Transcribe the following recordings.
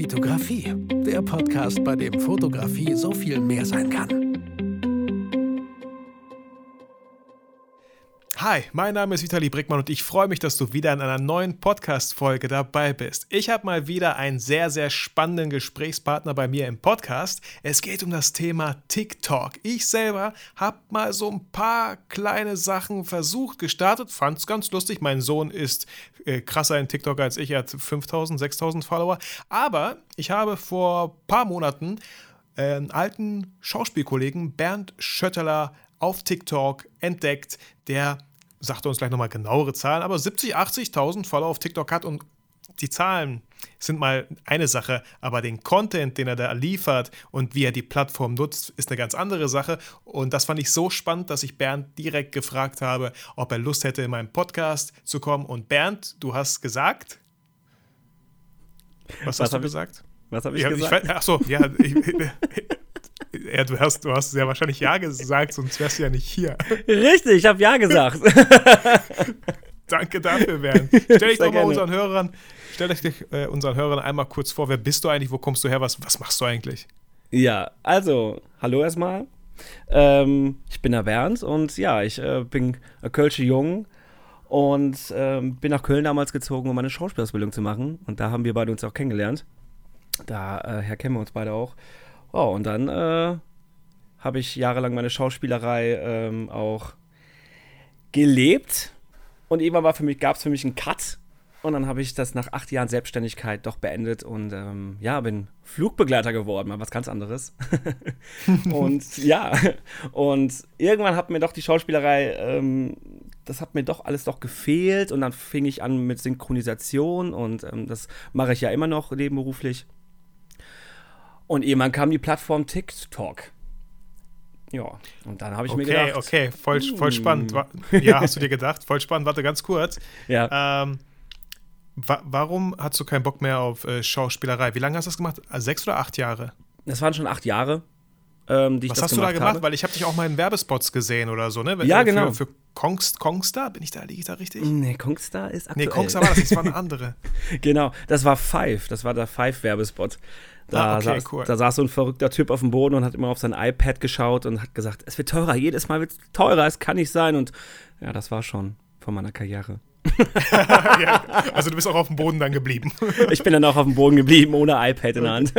Vitografie, der Podcast, bei dem Fotografie so viel mehr sein kann. Hi, mein Name ist Vitali Brickmann und ich freue mich, dass du wieder in einer neuen Podcast-Folge dabei bist. Ich habe mal wieder einen sehr, sehr spannenden Gesprächspartner bei mir im Podcast. Es geht um das Thema TikTok. Ich selber habe mal so ein paar kleine Sachen versucht, gestartet, fand es ganz lustig. Mein Sohn ist äh, krasser in TikTok als ich, er hat 5000, 6000 Follower. Aber ich habe vor ein paar Monaten äh, einen alten Schauspielkollegen, Bernd Schötteler, auf TikTok entdeckt, der sagt uns gleich nochmal genauere Zahlen, aber 70, 80.000 Follower auf TikTok hat und die Zahlen sind mal eine Sache, aber den Content, den er da liefert und wie er die Plattform nutzt, ist eine ganz andere Sache. Und das fand ich so spannend, dass ich Bernd direkt gefragt habe, ob er Lust hätte, in meinen Podcast zu kommen. Und Bernd, du hast gesagt. Was, was hast du gesagt? Was habe ich ja, gesagt? Ich, ach so, ja. Ich, ja, du hast, du hast ja wahrscheinlich Ja gesagt, sonst wärst du ja nicht hier. Richtig, ich habe Ja gesagt. Danke dafür, Bernd. Stell dich doch mal unseren Hörern, stell dich äh, unseren Hörern einmal kurz vor, wer bist du eigentlich, wo kommst du her, was, was machst du eigentlich? Ja, also, hallo erstmal. Ähm, ich bin der Bernd und ja, ich äh, bin ein Kölsche Jung und ähm, bin nach Köln damals gezogen, um meine Schauspielausbildung zu machen. Und da haben wir beide uns auch kennengelernt. Daher äh, kennen wir uns beide auch. Oh, und dann äh, habe ich jahrelang meine Schauspielerei ähm, auch gelebt. Und irgendwann gab es für mich einen Cut. Und dann habe ich das nach acht Jahren Selbstständigkeit doch beendet und ähm, ja, bin Flugbegleiter geworden, mal was ganz anderes. und ja, und irgendwann hat mir doch die Schauspielerei, ähm, das hat mir doch alles doch gefehlt. Und dann fing ich an mit Synchronisation und ähm, das mache ich ja immer noch nebenberuflich. Und irgendwann kam die Plattform TikTok. Ja, und dann habe ich okay, mir gedacht. Okay, okay, voll, voll spannend. Ja, hast du dir gedacht? Voll spannend. Warte ganz kurz. Ja. Ähm, wa warum hast du keinen Bock mehr auf äh, Schauspielerei? Wie lange hast du das gemacht? Also sechs oder acht Jahre? Das waren schon acht Jahre. Ähm, Was hast du da gemacht? Habe. Weil ich habe dich auch mal in Werbespots gesehen oder so, ne? Ja, genau. Für, für Kongst, Kongstar, bin ich da, liege ich da richtig? Nee, Kongstar ist aktuell. Nee, Kongstar war das, das war eine andere. genau, das war Five, das war der Five-Werbespot. Da, ah, okay, saß, cool. da saß so ein verrückter Typ auf dem Boden und hat immer auf sein iPad geschaut und hat gesagt, es wird teurer, jedes Mal wird es teurer, es kann nicht sein. Und ja, das war schon von meiner Karriere. Ja, also du bist auch auf dem Boden dann geblieben. ich bin dann auch auf dem Boden geblieben, ohne iPad in der Hand.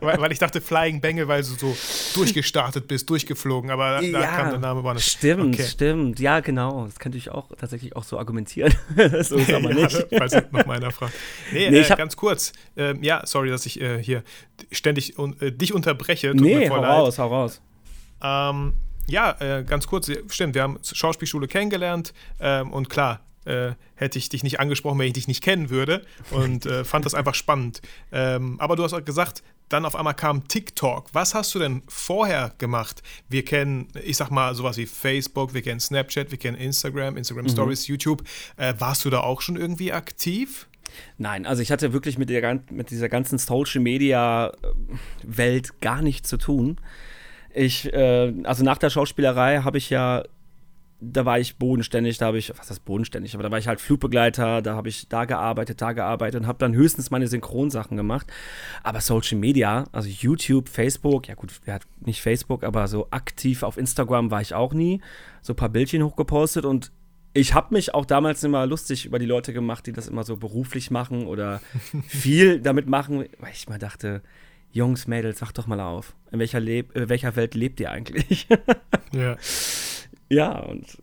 weil, weil, ich dachte Flying Bengel, weil du so durchgestartet bist, durchgeflogen, aber da, ja, da kam der Name war nicht. Stimmt, okay. stimmt. Ja, genau. Das könnte ich auch tatsächlich auch so argumentieren. so ist aber nicht. ja, falls noch mal einer fragt. Nee, nee äh, ganz kurz. Ähm, ja, sorry, dass ich äh, hier ständig un äh, dich unterbreche. Tut nee, hau leid. raus, hau raus. Ähm, ja, äh, ganz kurz, stimmt, wir haben Schauspielschule kennengelernt ähm, und klar, äh, hätte ich dich nicht angesprochen, wenn ich dich nicht kennen würde und äh, fand das einfach spannend. Ähm, aber du hast auch gesagt, dann auf einmal kam TikTok. Was hast du denn vorher gemacht? Wir kennen, ich sag mal, sowas wie Facebook, wir kennen Snapchat, wir kennen Instagram, Instagram mhm. Stories, YouTube. Äh, warst du da auch schon irgendwie aktiv? Nein, also ich hatte wirklich mit, der, mit dieser ganzen Social Media äh, Welt gar nichts zu tun. Ich, äh, also nach der Schauspielerei habe ich ja da war ich bodenständig, da habe ich, was heißt bodenständig, aber da war ich halt Flugbegleiter, da habe ich da gearbeitet, da gearbeitet und habe dann höchstens meine Synchronsachen gemacht. Aber Social Media, also YouTube, Facebook, ja gut, wer hat nicht Facebook, aber so aktiv auf Instagram war ich auch nie. So ein paar Bildchen hochgepostet und ich habe mich auch damals immer lustig über die Leute gemacht, die das immer so beruflich machen oder viel damit machen, weil ich mal dachte, Jungs, Mädels, sag doch mal auf. In welcher, Leb in welcher Welt lebt ihr eigentlich? ja. Ja, und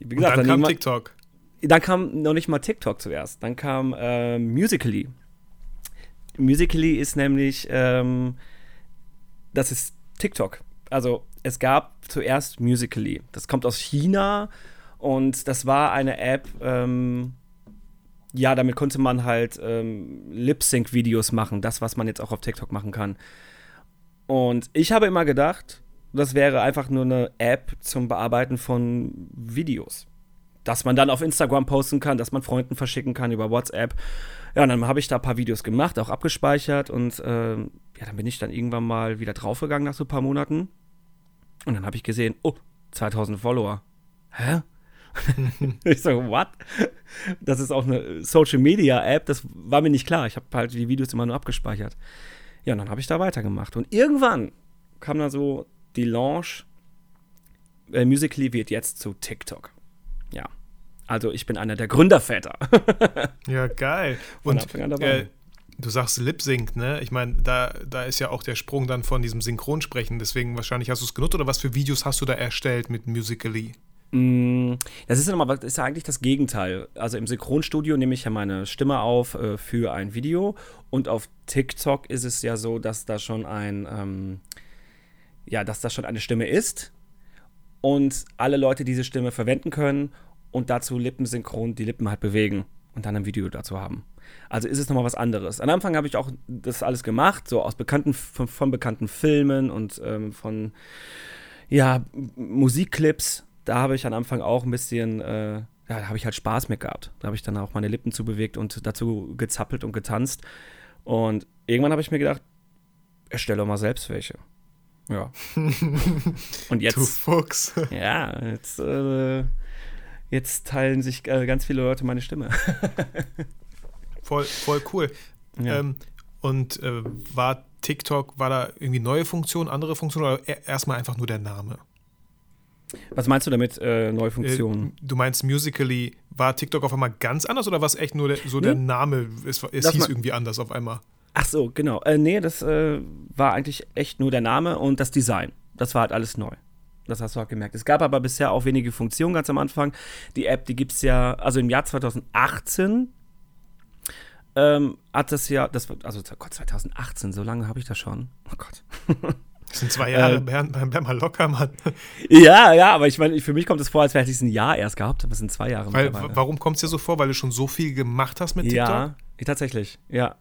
wie gesagt, und dann, dann kam TikTok. Dann kam noch nicht mal TikTok zuerst. Dann kam äh, Musically. Musically ist nämlich, ähm, das ist TikTok. Also es gab zuerst Musically. Das kommt aus China und das war eine App, ähm, ja, damit konnte man halt ähm, Lip-Sync-Videos machen, das, was man jetzt auch auf TikTok machen kann. Und ich habe immer gedacht, das wäre einfach nur eine App zum Bearbeiten von Videos. Dass man dann auf Instagram posten kann, dass man Freunden verschicken kann über WhatsApp. Ja, und dann habe ich da ein paar Videos gemacht, auch abgespeichert und äh, ja, dann bin ich dann irgendwann mal wieder draufgegangen nach so ein paar Monaten. Und dann habe ich gesehen, oh, 2000 Follower. Hä? ich so, what? Das ist auch eine Social Media App, das war mir nicht klar. Ich habe halt die Videos immer nur abgespeichert. Ja, und dann habe ich da weitergemacht. Und irgendwann kam dann so die Launch, äh, Musically wird jetzt zu TikTok. Ja. Also ich bin einer der Gründerväter. ja, geil. Und äh, du sagst Lip Sync, ne? Ich meine, da, da ist ja auch der Sprung dann von diesem Synchronsprechen. Deswegen wahrscheinlich hast du es genutzt oder was für Videos hast du da erstellt mit Musically? Mm, Das ist ja nochmal, ist ja eigentlich das Gegenteil. Also im Synchronstudio nehme ich ja meine Stimme auf äh, für ein Video und auf TikTok ist es ja so, dass da schon ein, ähm, ja, dass das schon eine Stimme ist und alle Leute diese Stimme verwenden können und dazu lippensynchron die Lippen halt bewegen und dann ein Video dazu haben. Also ist es nochmal was anderes. Am Anfang habe ich auch das alles gemacht, so aus bekannten, von, von bekannten Filmen und ähm, von ja, Musikclips, da habe ich am Anfang auch ein bisschen, äh, ja, da habe ich halt Spaß mit gehabt. Da habe ich dann auch meine Lippen zubewegt und dazu gezappelt und getanzt. Und irgendwann habe ich mir gedacht, erstelle mal selbst welche. Ja. und Du jetzt, Fuchs. ja, jetzt, äh, jetzt teilen sich äh, ganz viele Leute meine Stimme. voll, voll cool. Ja. Ähm, und äh, war TikTok, war da irgendwie neue Funktion, andere Funktion oder e- erstmal einfach nur der Name? Was meinst du damit, äh, neue Funktionen? Äh, du meinst Musically, war TikTok auf einmal ganz anders oder war es echt nur der, so der Nee. Name? Es, es hieß irgendwie anders auf einmal. Ach so, genau. Äh, nee, das äh, war eigentlich echt nur der Name und das Design. Das war halt alles neu. Das hast du auch gemerkt. Es gab aber bisher auch wenige Funktionen ganz am Anfang. Die App, die gibt es ja, also im Jahr 2018 ähm, hat das ja, das war, also Gott, 2018, so lange habe ich das schon. Oh Gott. Das sind zwei Jahre, Äh, Bernd, Bernd mal locker, Mann. Ja, ja, aber ich meine, für mich kommt es vor, als hätte ich es ein Jahr erst gehabt, aber es sind zwei Jahre Weil, warum kommt es dir so vor? Weil du schon so viel gemacht hast mit TikTok? Ja, tatsächlich, ja.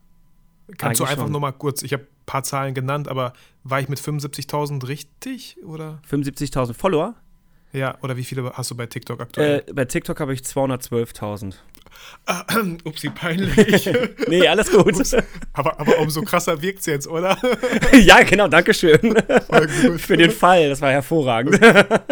Kannst du einfach schon. nur mal kurz, ich habe ein paar Zahlen genannt, aber war ich mit 75.000 richtig? Oder? 75.000 Follower. Ja, oder wie viele hast du bei TikTok aktuell? Äh, bei TikTok habe ich 212.000. Ah, upsi, peinlich. Nee, alles gut. aber, aber umso krasser wirkt es jetzt, oder? ja, genau, danke schön. Für den Fall, das war hervorragend.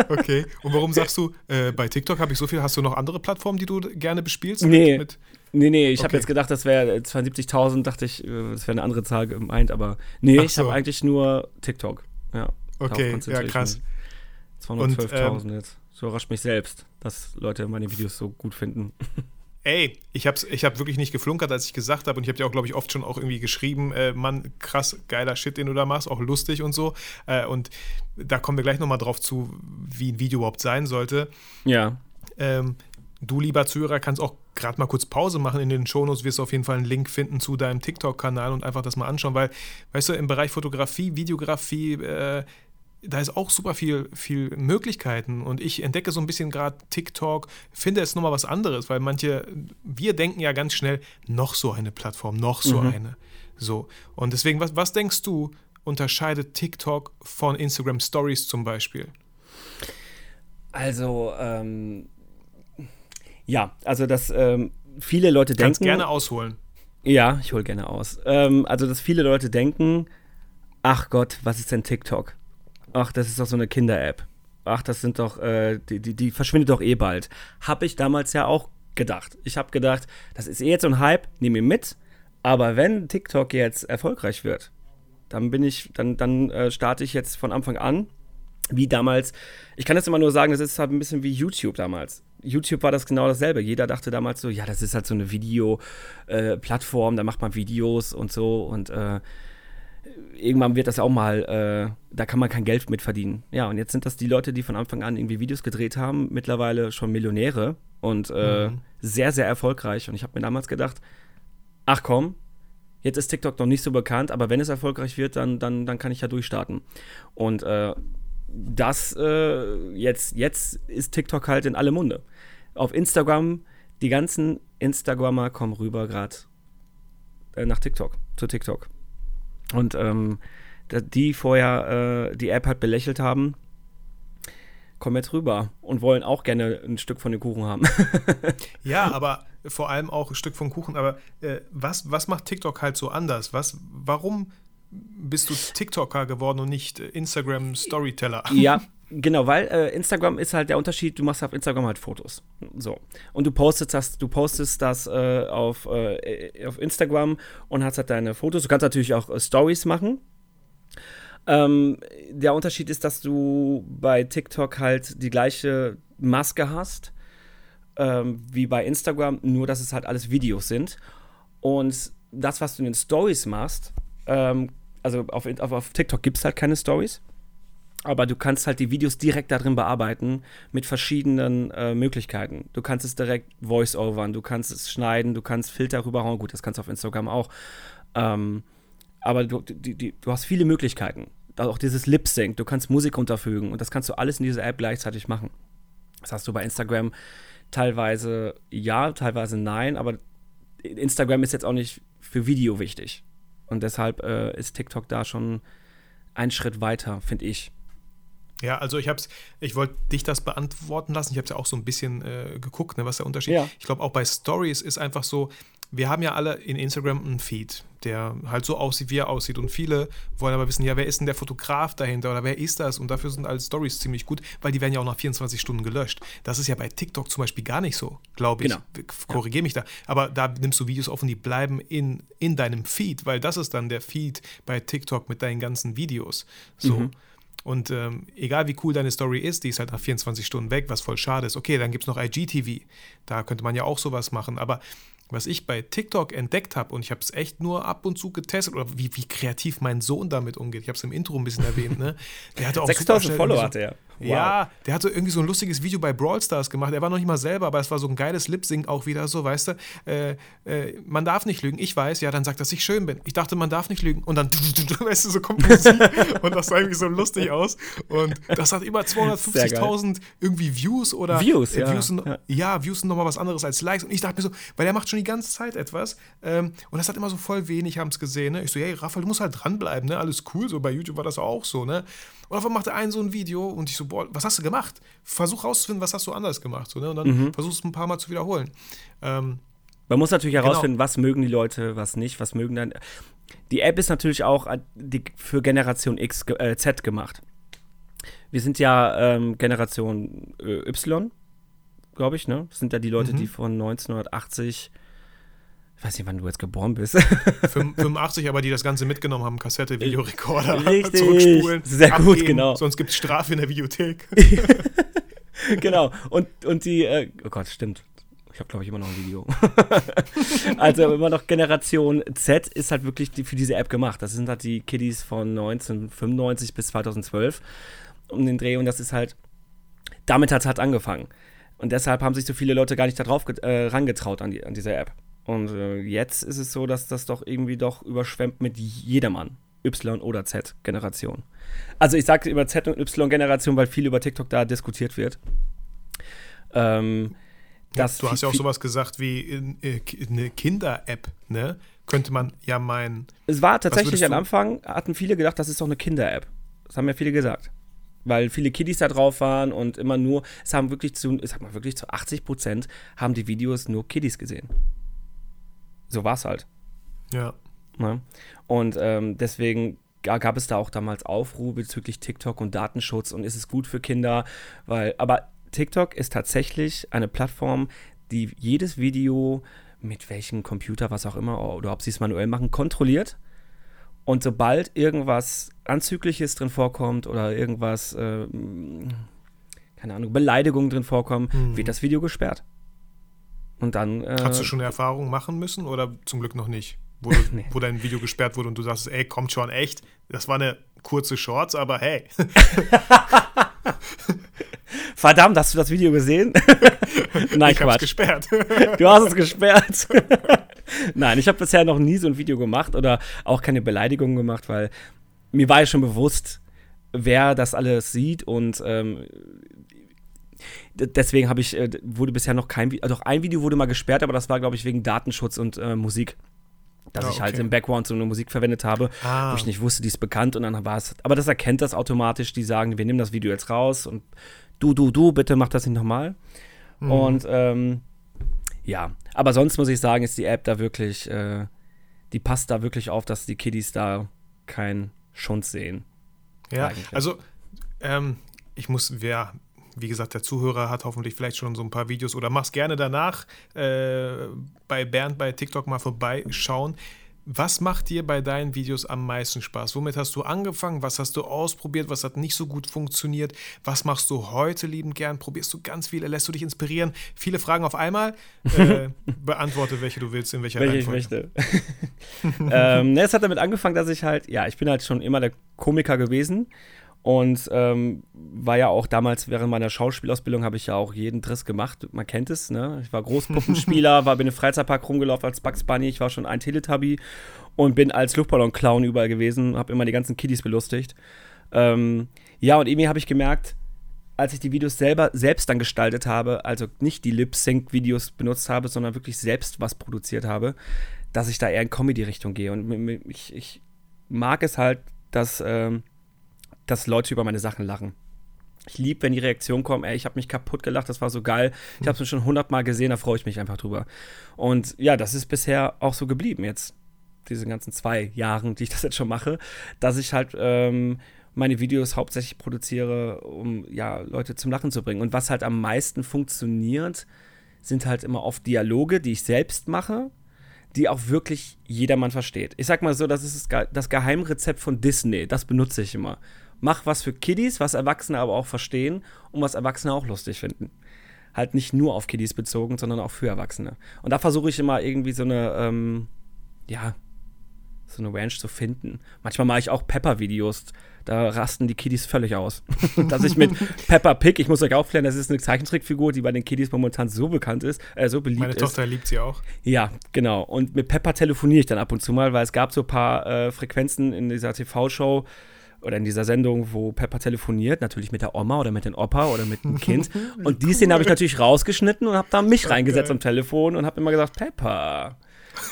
Okay. Und warum sagst du, äh, bei TikTok habe ich so viel? Hast du noch andere Plattformen, die du gerne bespielst? Nee. Mit, mit, nee, nee, ich habe Okay. jetzt gedacht, das wäre 72.000, dachte ich, äh, das wäre eine andere Zahl gemeint, aber nee, Ach ich so. habe eigentlich nur TikTok. Ja. okay, ja, krass. mich. 212.000 ähm, jetzt. So überrascht mich selbst, dass Leute meine Videos so gut finden. Ey, ich habe ich hab wirklich nicht geflunkert, als ich gesagt habe. Und ich habe dir auch, glaube ich, oft schon auch irgendwie geschrieben, äh, Mann, krass, geiler Shit, den du da machst, auch lustig und so. Äh, und da kommen wir gleich nochmal drauf zu, wie ein Video überhaupt sein sollte. Ja. Ähm, du, lieber Zuhörer, kannst auch gerade mal kurz Pause machen. In den Shownotes wirst du auf jeden Fall einen Link finden zu deinem TikTok-Kanal und einfach das mal anschauen, weil, weißt du, im Bereich Fotografie, Videografie, äh, da ist auch super viel, viel Möglichkeiten und ich entdecke so ein bisschen gerade TikTok, finde es nochmal was anderes, weil manche, wir denken ja ganz schnell, noch so eine Plattform, noch so Mhm. eine. So. Und deswegen, was, was denkst du, unterscheidet TikTok von Instagram Stories zum Beispiel? Also, ähm, ja, also dass ähm, viele Leute Kannst denken. gerne ausholen. Ja, ich hole gerne aus. Ähm, also, dass viele Leute denken, ach Gott, was ist denn TikTok? Ach, das ist doch so eine Kinder-App. Ach, das sind doch, äh, die, die, die verschwindet doch eh bald. Hab ich damals ja auch gedacht. Ich habe gedacht, das ist eh jetzt so ein Hype, nehme ihn mit. Aber wenn TikTok jetzt erfolgreich wird, dann bin ich, dann, dann äh, starte ich jetzt von Anfang an, wie damals. Ich kann das immer nur sagen, das ist halt ein bisschen wie YouTube damals. YouTube war das genau dasselbe. Jeder dachte damals so, ja, das ist halt so eine Video-Plattform, da macht man Videos und so und äh, irgendwann wird das auch mal, äh, da kann man kein Geld mit verdienen. Ja, und jetzt sind das die Leute, die von Anfang an irgendwie Videos gedreht haben, mittlerweile schon Millionäre und äh, Mhm. sehr, sehr erfolgreich. Und ich habe mir damals gedacht, ach komm, jetzt ist TikTok noch nicht so bekannt, aber wenn es erfolgreich wird, dann, dann, dann kann ich ja durchstarten. Und äh, das äh, jetzt, jetzt ist TikTok halt in alle Munde. Auf Instagram, die ganzen Instagrammer kommen rüber gerade äh, nach TikTok, zu TikTok. Und ähm, die vorher äh, die App halt belächelt haben, kommen jetzt rüber und wollen auch gerne ein Stück von dem Kuchen haben. Ja, aber vor allem auch ein Stück vom Kuchen. Aber äh, was, was macht TikTok halt so anders? Was, warum bist du TikToker geworden und nicht Instagram Storyteller. Ja, genau, weil äh, Instagram ist halt der Unterschied, du machst auf Instagram halt Fotos. So. Und du postest das, du postest das äh, auf, äh, auf Instagram und hast halt deine Fotos. Du kannst natürlich auch äh, Stories machen. Ähm, der Unterschied ist, dass du bei TikTok halt die gleiche Maske hast ähm, wie bei Instagram, nur dass es halt alles Videos sind. Und das, was du in den Stories machst, ähm, also auf, auf, auf TikTok gibt es halt keine Stories, aber du kannst halt die Videos direkt da drin bearbeiten mit verschiedenen äh, Möglichkeiten. Du kannst es direkt voice-overn, du kannst es schneiden, du kannst Filter rüberhauen. Gut, das kannst du auf Instagram auch. Ähm, aber du, die, die, du hast viele Möglichkeiten. Auch dieses Lip-Sync, du kannst Musik unterfügen und das kannst du alles in dieser App gleichzeitig machen. Das hast du bei Instagram teilweise ja, teilweise nein, aber Instagram ist jetzt auch nicht für Video wichtig. Und deshalb äh, ist TikTok da schon einen Schritt weiter, finde ich. Ja, also ich hab's, ich wollte dich das beantworten lassen. Ich habe ja auch so ein bisschen äh, geguckt, ne, was der Unterschied ist. Ja. Ich glaube, auch bei Stories ist einfach so, wir haben ja alle in Instagram einen Feed, der halt so aussieht, wie er aussieht. Und viele wollen aber wissen, ja, wer ist denn der Fotograf dahinter oder wer ist das? Und dafür sind alle Stories ziemlich gut, weil die werden ja auch nach 24 Stunden gelöscht. Das ist ja bei TikTok zum Beispiel gar nicht so, glaube ich. Genau. Korrigiere mich da. Aber da nimmst du Videos auf und die bleiben in, in deinem Feed, weil das ist dann der Feed bei TikTok mit deinen ganzen Videos. So. Mhm. Und ähm, egal wie cool deine Story ist, die ist halt nach 24 Stunden weg, was voll schade ist. Okay, dann gibt es noch IGTV. Da könnte man ja auch sowas machen. Aber was ich bei TikTok entdeckt habe, und ich habe es echt nur ab und zu getestet, oder wie, wie kreativ mein Sohn damit umgeht. Ich habe es im Intro ein bisschen erwähnt, ne? Der hatte auch 6000 Follower hatte er. Wow. Ja, der hatte irgendwie so ein lustiges Video bei Brawl Stars gemacht. Er war noch nicht mal selber, aber es war so ein geiles Lip-Sync auch wieder so, weißt du? Äh, äh, man darf nicht lügen. Ich weiß, ja, dann sagt, dass ich schön bin. Ich dachte, man darf nicht lügen. Und dann, weißt du, so kommt Musik und das sah irgendwie so lustig aus. Und das hat über 250.000 irgendwie Views oder Views, äh, ja. Views sind, Ja. ja. Views sind nochmal was anderes als Likes. Und ich dachte mir so, weil er macht schon die ganze Zeit etwas ähm, und das hat immer so voll wenig, haben es gesehen. Ne? Ich so, hey, Raphael, du musst halt dranbleiben, ne? Alles cool. So bei YouTube war das auch so, ne? Und auf einmal macht er ein so ein Video und ich so, boah, was hast du gemacht? Versuch rauszufinden, was hast du anders gemacht. So, ne? Und dann Mhm. versuch es ein paar Mal zu wiederholen. Ähm, Man muss natürlich Genau. herausfinden, was mögen die Leute, was nicht, was mögen dann. Die App ist natürlich auch äh, für Generation X, äh, Z gemacht. Wir sind ja ähm, Generation äh, Y, glaube ich, ne? Das sind ja die Leute, Mhm. die von 1980, ich weiß nicht, wann du jetzt geboren bist. 85, aber die das Ganze mitgenommen haben, Kassette, Videorekorder, Richtig. zurückspulen, Sehr gut, genau. Sonst gibt es Strafe in der Videothek. genau. Und, und die, äh, oh Gott, stimmt. Ich habe, glaube ich, immer noch ein Video. also immer noch Generation Z ist halt wirklich die, für diese App gemacht. Das sind halt die Kiddies von 1995 bis 2012 um den Dreh. Und das ist halt, damit hat es halt angefangen. Und deshalb haben sich so viele Leute gar nicht darauf get- äh, rangetraut an, die, an diese App. Und äh, jetzt ist es so, dass das doch irgendwie doch überschwemmt mit jedermann. Y- oder Z-Generation. Also ich sage über Z- und Y-Generation, weil viel über TikTok da diskutiert wird. Ähm, dass du hast ja auch sowas gesagt wie in, äh, eine Kinder-App, ne? Könnte man ja meinen. Es war tatsächlich am Anfang, hatten viele gedacht, das ist doch eine Kinder-App. Das haben ja viele gesagt. Weil viele Kiddies da drauf waren und immer nur, es haben wirklich zu, ich sag mal wirklich zu 80 Prozent haben die Videos nur Kiddies gesehen. So war es halt. Ja. Ne? Und ähm, deswegen ga- gab es da auch damals Aufruhr bezüglich TikTok und Datenschutz und ist es gut für Kinder, weil, aber TikTok ist tatsächlich eine Plattform, die jedes Video mit welchem Computer, was auch immer, oder ob sie es manuell machen, kontrolliert. Und sobald irgendwas Anzügliches drin vorkommt oder irgendwas, äh, keine Ahnung, Beleidigungen drin vorkommen, Mhm. wird das Video gesperrt. Und dann. Äh, Hast du schon eine Erfahrung machen müssen oder zum Glück noch nicht? Wo, du, Nee. wo dein Video gesperrt wurde und du sagst, ey, kommt schon echt. Das war eine kurze Shorts, aber hey. Verdammt, hast du das Video gesehen? Nein, ich hab's Quatsch. gesperrt. Du hast es gesperrt. Nein, ich habe bisher noch nie so ein Video gemacht oder auch keine Beleidigungen gemacht, weil mir war ja schon bewusst, wer das alles sieht und ähm, deswegen habe ich, äh, wurde bisher noch kein Video, doch ein Video wurde mal gesperrt, aber das war, glaube ich, wegen Datenschutz und äh, Musik. Dass Ah, ich halt okay. im Background so eine Musik verwendet habe, Ah. wo ich nicht wusste, die ist bekannt und dann war es, aber das erkennt das automatisch, die sagen, wir nehmen das Video jetzt raus und du, du, du, bitte mach das nicht nochmal. Mhm. Und ähm, ja, aber sonst muss ich sagen, ist die App da wirklich, äh, die passt da wirklich auf, dass die Kiddies da keinen Schund sehen. Ja, eigentlich. also ähm, ich muss, ja, wie gesagt, der Zuhörer hat hoffentlich vielleicht schon so ein paar Videos oder mach's gerne danach äh, bei Bernd bei TikTok mal vorbeischauen. Was macht dir bei deinen Videos am meisten Spaß? Womit hast du angefangen? Was hast du ausprobiert? Was hat nicht so gut funktioniert? Was machst du heute liebend gern? Probierst du ganz viele? Lässt du dich inspirieren? Viele Fragen auf einmal. Äh, beantworte, welche du willst, in welcher welche Reihenfolge. ich möchte. ähm, ne, es hat damit angefangen, dass ich halt, ja, ich bin halt schon immer der Komiker gewesen. Und ähm, war ja auch damals während meiner Schauspielausbildung habe ich ja auch jeden Driss gemacht. Man kennt es, ne? Ich war Großpuppenspieler, war bin im Freizeitpark rumgelaufen als Bugs Bunny, ich war schon ein Teletubby und bin als Luftballon-Clown überall gewesen, habe immer die ganzen Kiddies belustigt. Ähm, ja, und irgendwie habe ich gemerkt, als ich die Videos selber selbst dann gestaltet habe, also nicht die Lip-Sync-Videos benutzt habe, sondern wirklich selbst was produziert habe, dass ich da eher in Comedy-Richtung gehe. Und ich, ich mag es halt, dass ähm, dass Leute über meine Sachen lachen. Ich liebe, wenn die Reaktionen kommen, ey, ich habe mich kaputt gelacht, das war so geil. Ich habe es schon hundertmal gesehen, da freue ich mich einfach drüber. Und ja, das ist bisher auch so geblieben jetzt, diese ganzen zwei Jahren, die ich das jetzt schon mache, dass ich halt ähm, meine Videos hauptsächlich produziere, um ja, Leute zum Lachen zu bringen. Und was halt am meisten funktioniert, sind halt immer oft Dialoge, die ich selbst mache, die auch wirklich jedermann versteht. Ich sag mal so, das ist das Geheimrezept von Disney, das benutze ich immer mach was für Kiddies, was Erwachsene aber auch verstehen und was Erwachsene auch lustig finden. Halt nicht nur auf Kiddies bezogen, sondern auch für Erwachsene. Und da versuche ich immer irgendwie so eine, ähm, ja, so eine Ranch zu finden. Manchmal mache ich auch Pepper-Videos. Da rasten die Kiddies völlig aus. Dass ich mit Pepper Pig, ich muss euch aufklären, das ist eine Zeichentrickfigur, die bei den Kiddies momentan so bekannt ist, äh, so beliebt Meine ist. Meine Tochter liebt sie auch. Ja, genau. Und mit Pepper telefoniere ich dann ab und zu mal, weil es gab so ein paar äh, Frequenzen in dieser TV-Show, oder in dieser Sendung, wo Pepper telefoniert, natürlich mit der Oma oder mit dem Opa oder mit dem Kind. und die cool. Szene habe ich natürlich rausgeschnitten und habe da mich okay. reingesetzt am Telefon und habe immer gesagt, Pepper,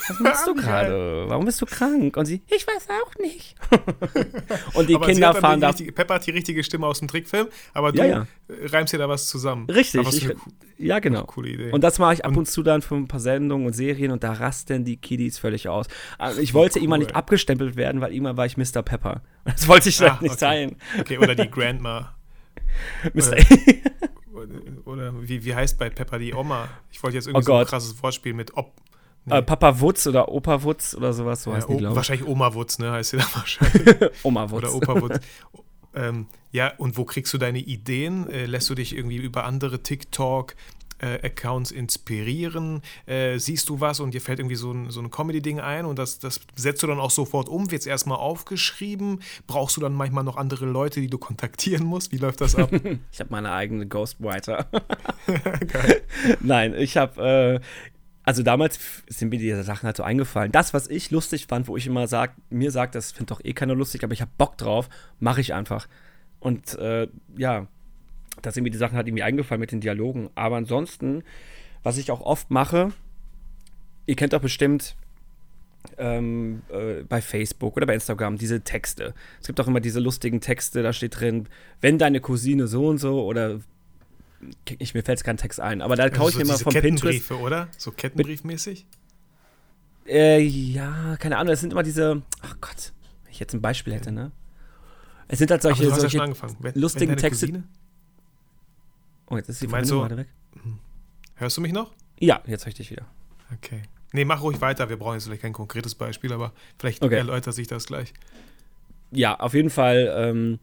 was machst du gerade? Warum bist du krank? Und sie, ich weiß auch nicht. und die aber Kinder fahren da. Pepper hat die richtige Stimme aus dem Trickfilm, aber du ja, ja. reimst dir da was zusammen. Richtig. Ich, ja, genau. Coole Idee. Und das mache ich ab und, und, zu dann für ein paar Sendungen und Serien und da rasten die Kiddies völlig aus. Also ich wollte cool. immer nicht abgestempelt werden, weil immer war ich Mr. Pepper. Das wollte ich ah, nicht okay. sein. Okay, oder die Grandma. Mr. Oder, oder wie, wie heißt bei Pepper die Oma? Ich wollte jetzt irgendwie oh so ein krasses Wortspiel mit Ob. Nee. Äh, Papa Wutz oder Opa Wutz oder sowas, so ja, heißt die, glaube Wahrscheinlich Oma Wutz, ne, heißt sie da wahrscheinlich. Oma Wutz. Oder Opa Wutz. ähm, ja, und wo kriegst du deine Ideen? Äh, lässt du dich irgendwie über andere TikTok, äh, Accounts inspirieren? Äh, siehst du was und dir fällt irgendwie so ein, so ein Comedy-Ding ein und das, das setzt du dann auch sofort um? Wird es erstmal aufgeschrieben? Brauchst du dann manchmal noch andere Leute, die du kontaktieren musst? Wie läuft das ab? ich habe meine eigene Ghostwriter. Nein, ich habe. Äh, also damals sind mir diese Sachen halt so eingefallen. Das, was ich lustig fand, wo ich immer sag, mir sagt, das findet doch eh keiner lustig, aber ich habe Bock drauf, mache ich einfach. Und äh, ja, da sind mir die Sachen halt irgendwie eingefallen mit den Dialogen. Aber ansonsten, was ich auch oft mache, ihr kennt doch bestimmt ähm, äh, bei Facebook oder bei Instagram diese Texte. Es gibt auch immer diese lustigen Texte, da steht drin, wenn deine Cousine so und so oder ich, mir fällt kein Text ein, aber da also kaue ich so mir mal vom Kettenbriefe, Pinterest. oder? So Kettenbriefmäßig? Äh, ja, keine Ahnung, es sind immer diese, ach Gott, wenn ich jetzt ein Beispiel hätte, ne? Es sind halt solche, aber du hast solche ja wenn, lustigen wenn Texte. Cousine? Oh, jetzt ist die Verbindung gerade weg. Hm. Hörst du mich noch? Ja, jetzt höre ich dich wieder. Okay. Nee, mach ruhig weiter. Wir brauchen jetzt vielleicht kein konkretes Beispiel, aber vielleicht okay. erläutert sich das gleich. Ja, auf jeden Fall ähm,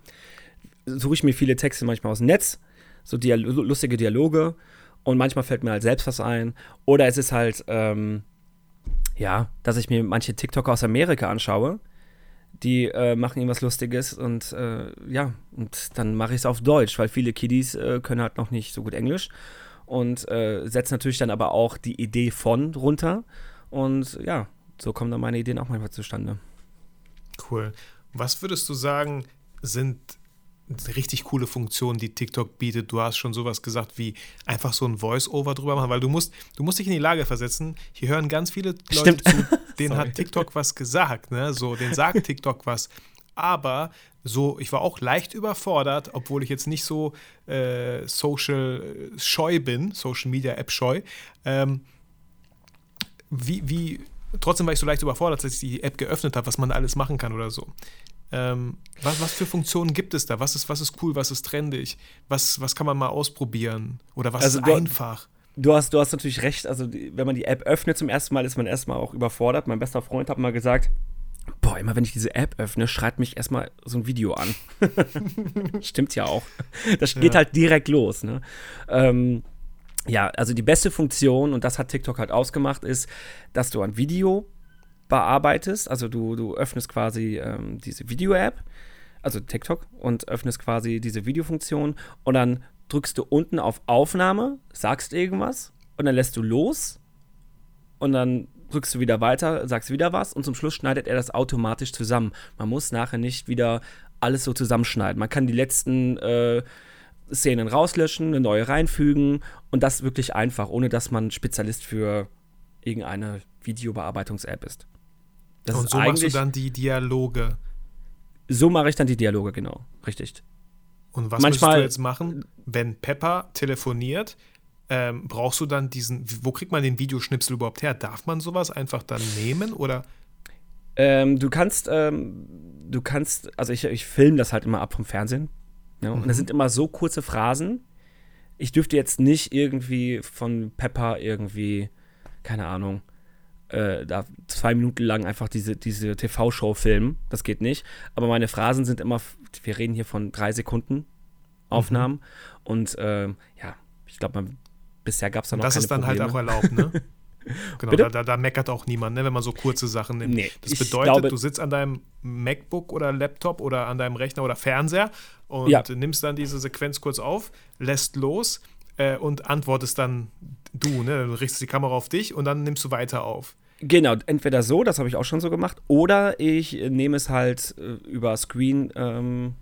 suche ich mir viele Texte manchmal aus dem Netz so Dial lustige Dialoge und manchmal fällt mir halt selbst was ein. Oder es ist halt, ähm, ja, dass ich mir manche TikToker aus Amerika anschaue. Die äh, machen irgendwas Lustiges und äh, ja, und dann mache ich es auf Deutsch, weil viele Kiddies äh, können halt noch nicht so gut Englisch und äh, setzen natürlich dann aber auch die Idee von runter. Und ja, so kommen dann meine Ideen auch manchmal zustande. Cool. Was würdest du sagen, sind richtig coole Funktion, die TikTok bietet. Du hast schon sowas gesagt wie einfach so ein Voice-Over drüber machen, weil du musst, du musst dich in die Lage versetzen. Hier hören ganz viele Leute Stimmt. zu, denen hat TikTok was gesagt, ne? So, denen sagt TikTok was. Aber so, ich war auch leicht überfordert, obwohl ich jetzt nicht so äh, social scheu bin, Social Media App scheu. Ähm, wie, wie trotzdem war ich so leicht überfordert, dass ich die App geöffnet habe, was man alles machen kann oder so. Ähm, was, was für Funktionen gibt es da? Was ist, was ist cool, was ist trendig? Was, was kann man mal ausprobieren? Oder was Also ist du- einfach? Du hast, du hast natürlich recht. Also, wenn man die App öffnet zum ersten Mal, ist man erstmal auch überfordert. Mein bester Freund hat mal gesagt: Boah, immer wenn ich diese App öffne, schreit mich erstmal so ein Video an. Stimmt ja auch. Das geht Ja. halt direkt los. Ne? Ähm, ja, also die beste Funktion, und das hat TikTok halt ausgemacht, ist, dass du ein Video bearbeitest. Also, du, du öffnest quasi ähm, diese Video-App, also TikTok, und öffnest quasi diese Videofunktion und dann drückst du unten auf Aufnahme, sagst irgendwas und dann lässt du los und dann drückst du wieder weiter, sagst wieder was und zum Schluss schneidet er das automatisch zusammen. Man muss nachher nicht wieder alles so zusammenschneiden. Man kann die letzten äh, Szenen rauslöschen, eine neue reinfügen und das wirklich einfach, ohne dass man Spezialist für irgendeine Videobearbeitungs-App ist. Das Und so machst du dann die Dialoge. so mache ich dann die Dialoge, genau. Richtig. Und was Manchmal- du jetzt machen, wenn Pepper telefoniert? Ähm, brauchst du dann diesen, wo kriegt man den Videoschnipsel überhaupt her? Darf man sowas einfach dann nehmen oder? Ähm, du kannst, ähm, du kannst, also ich, ich filme das halt immer ab vom Fernsehen. Ja, Und das sind immer so kurze Phrasen. Ich dürfte jetzt nicht irgendwie von Pepper irgendwie, keine Ahnung, äh, da zwei Minuten lang einfach diese, diese TV-Show filmen. Das geht nicht. Aber meine Phrasen sind immer, wir reden hier von drei Sekunden Aufnahmen. Und ähm, ja, ich glaube, bisher gab es da noch das keine ist dann Probleme. halt auch erlaubt, ne? Genau, da, da, da meckert auch niemand, ne, wenn man so kurze Sachen nimmt. Nee, das bedeutet, glaube- du sitzt an deinem MacBook oder Laptop oder an deinem Rechner oder Fernseher und Ja. nimmst dann diese Sequenz kurz auf, lässt los äh, und antwortest dann du, ne? Du richtest die Kamera auf dich und dann nimmst du weiter auf. Genau, entweder so, das habe ich auch schon so gemacht, oder ich nehme es halt äh, über Screen, ähm,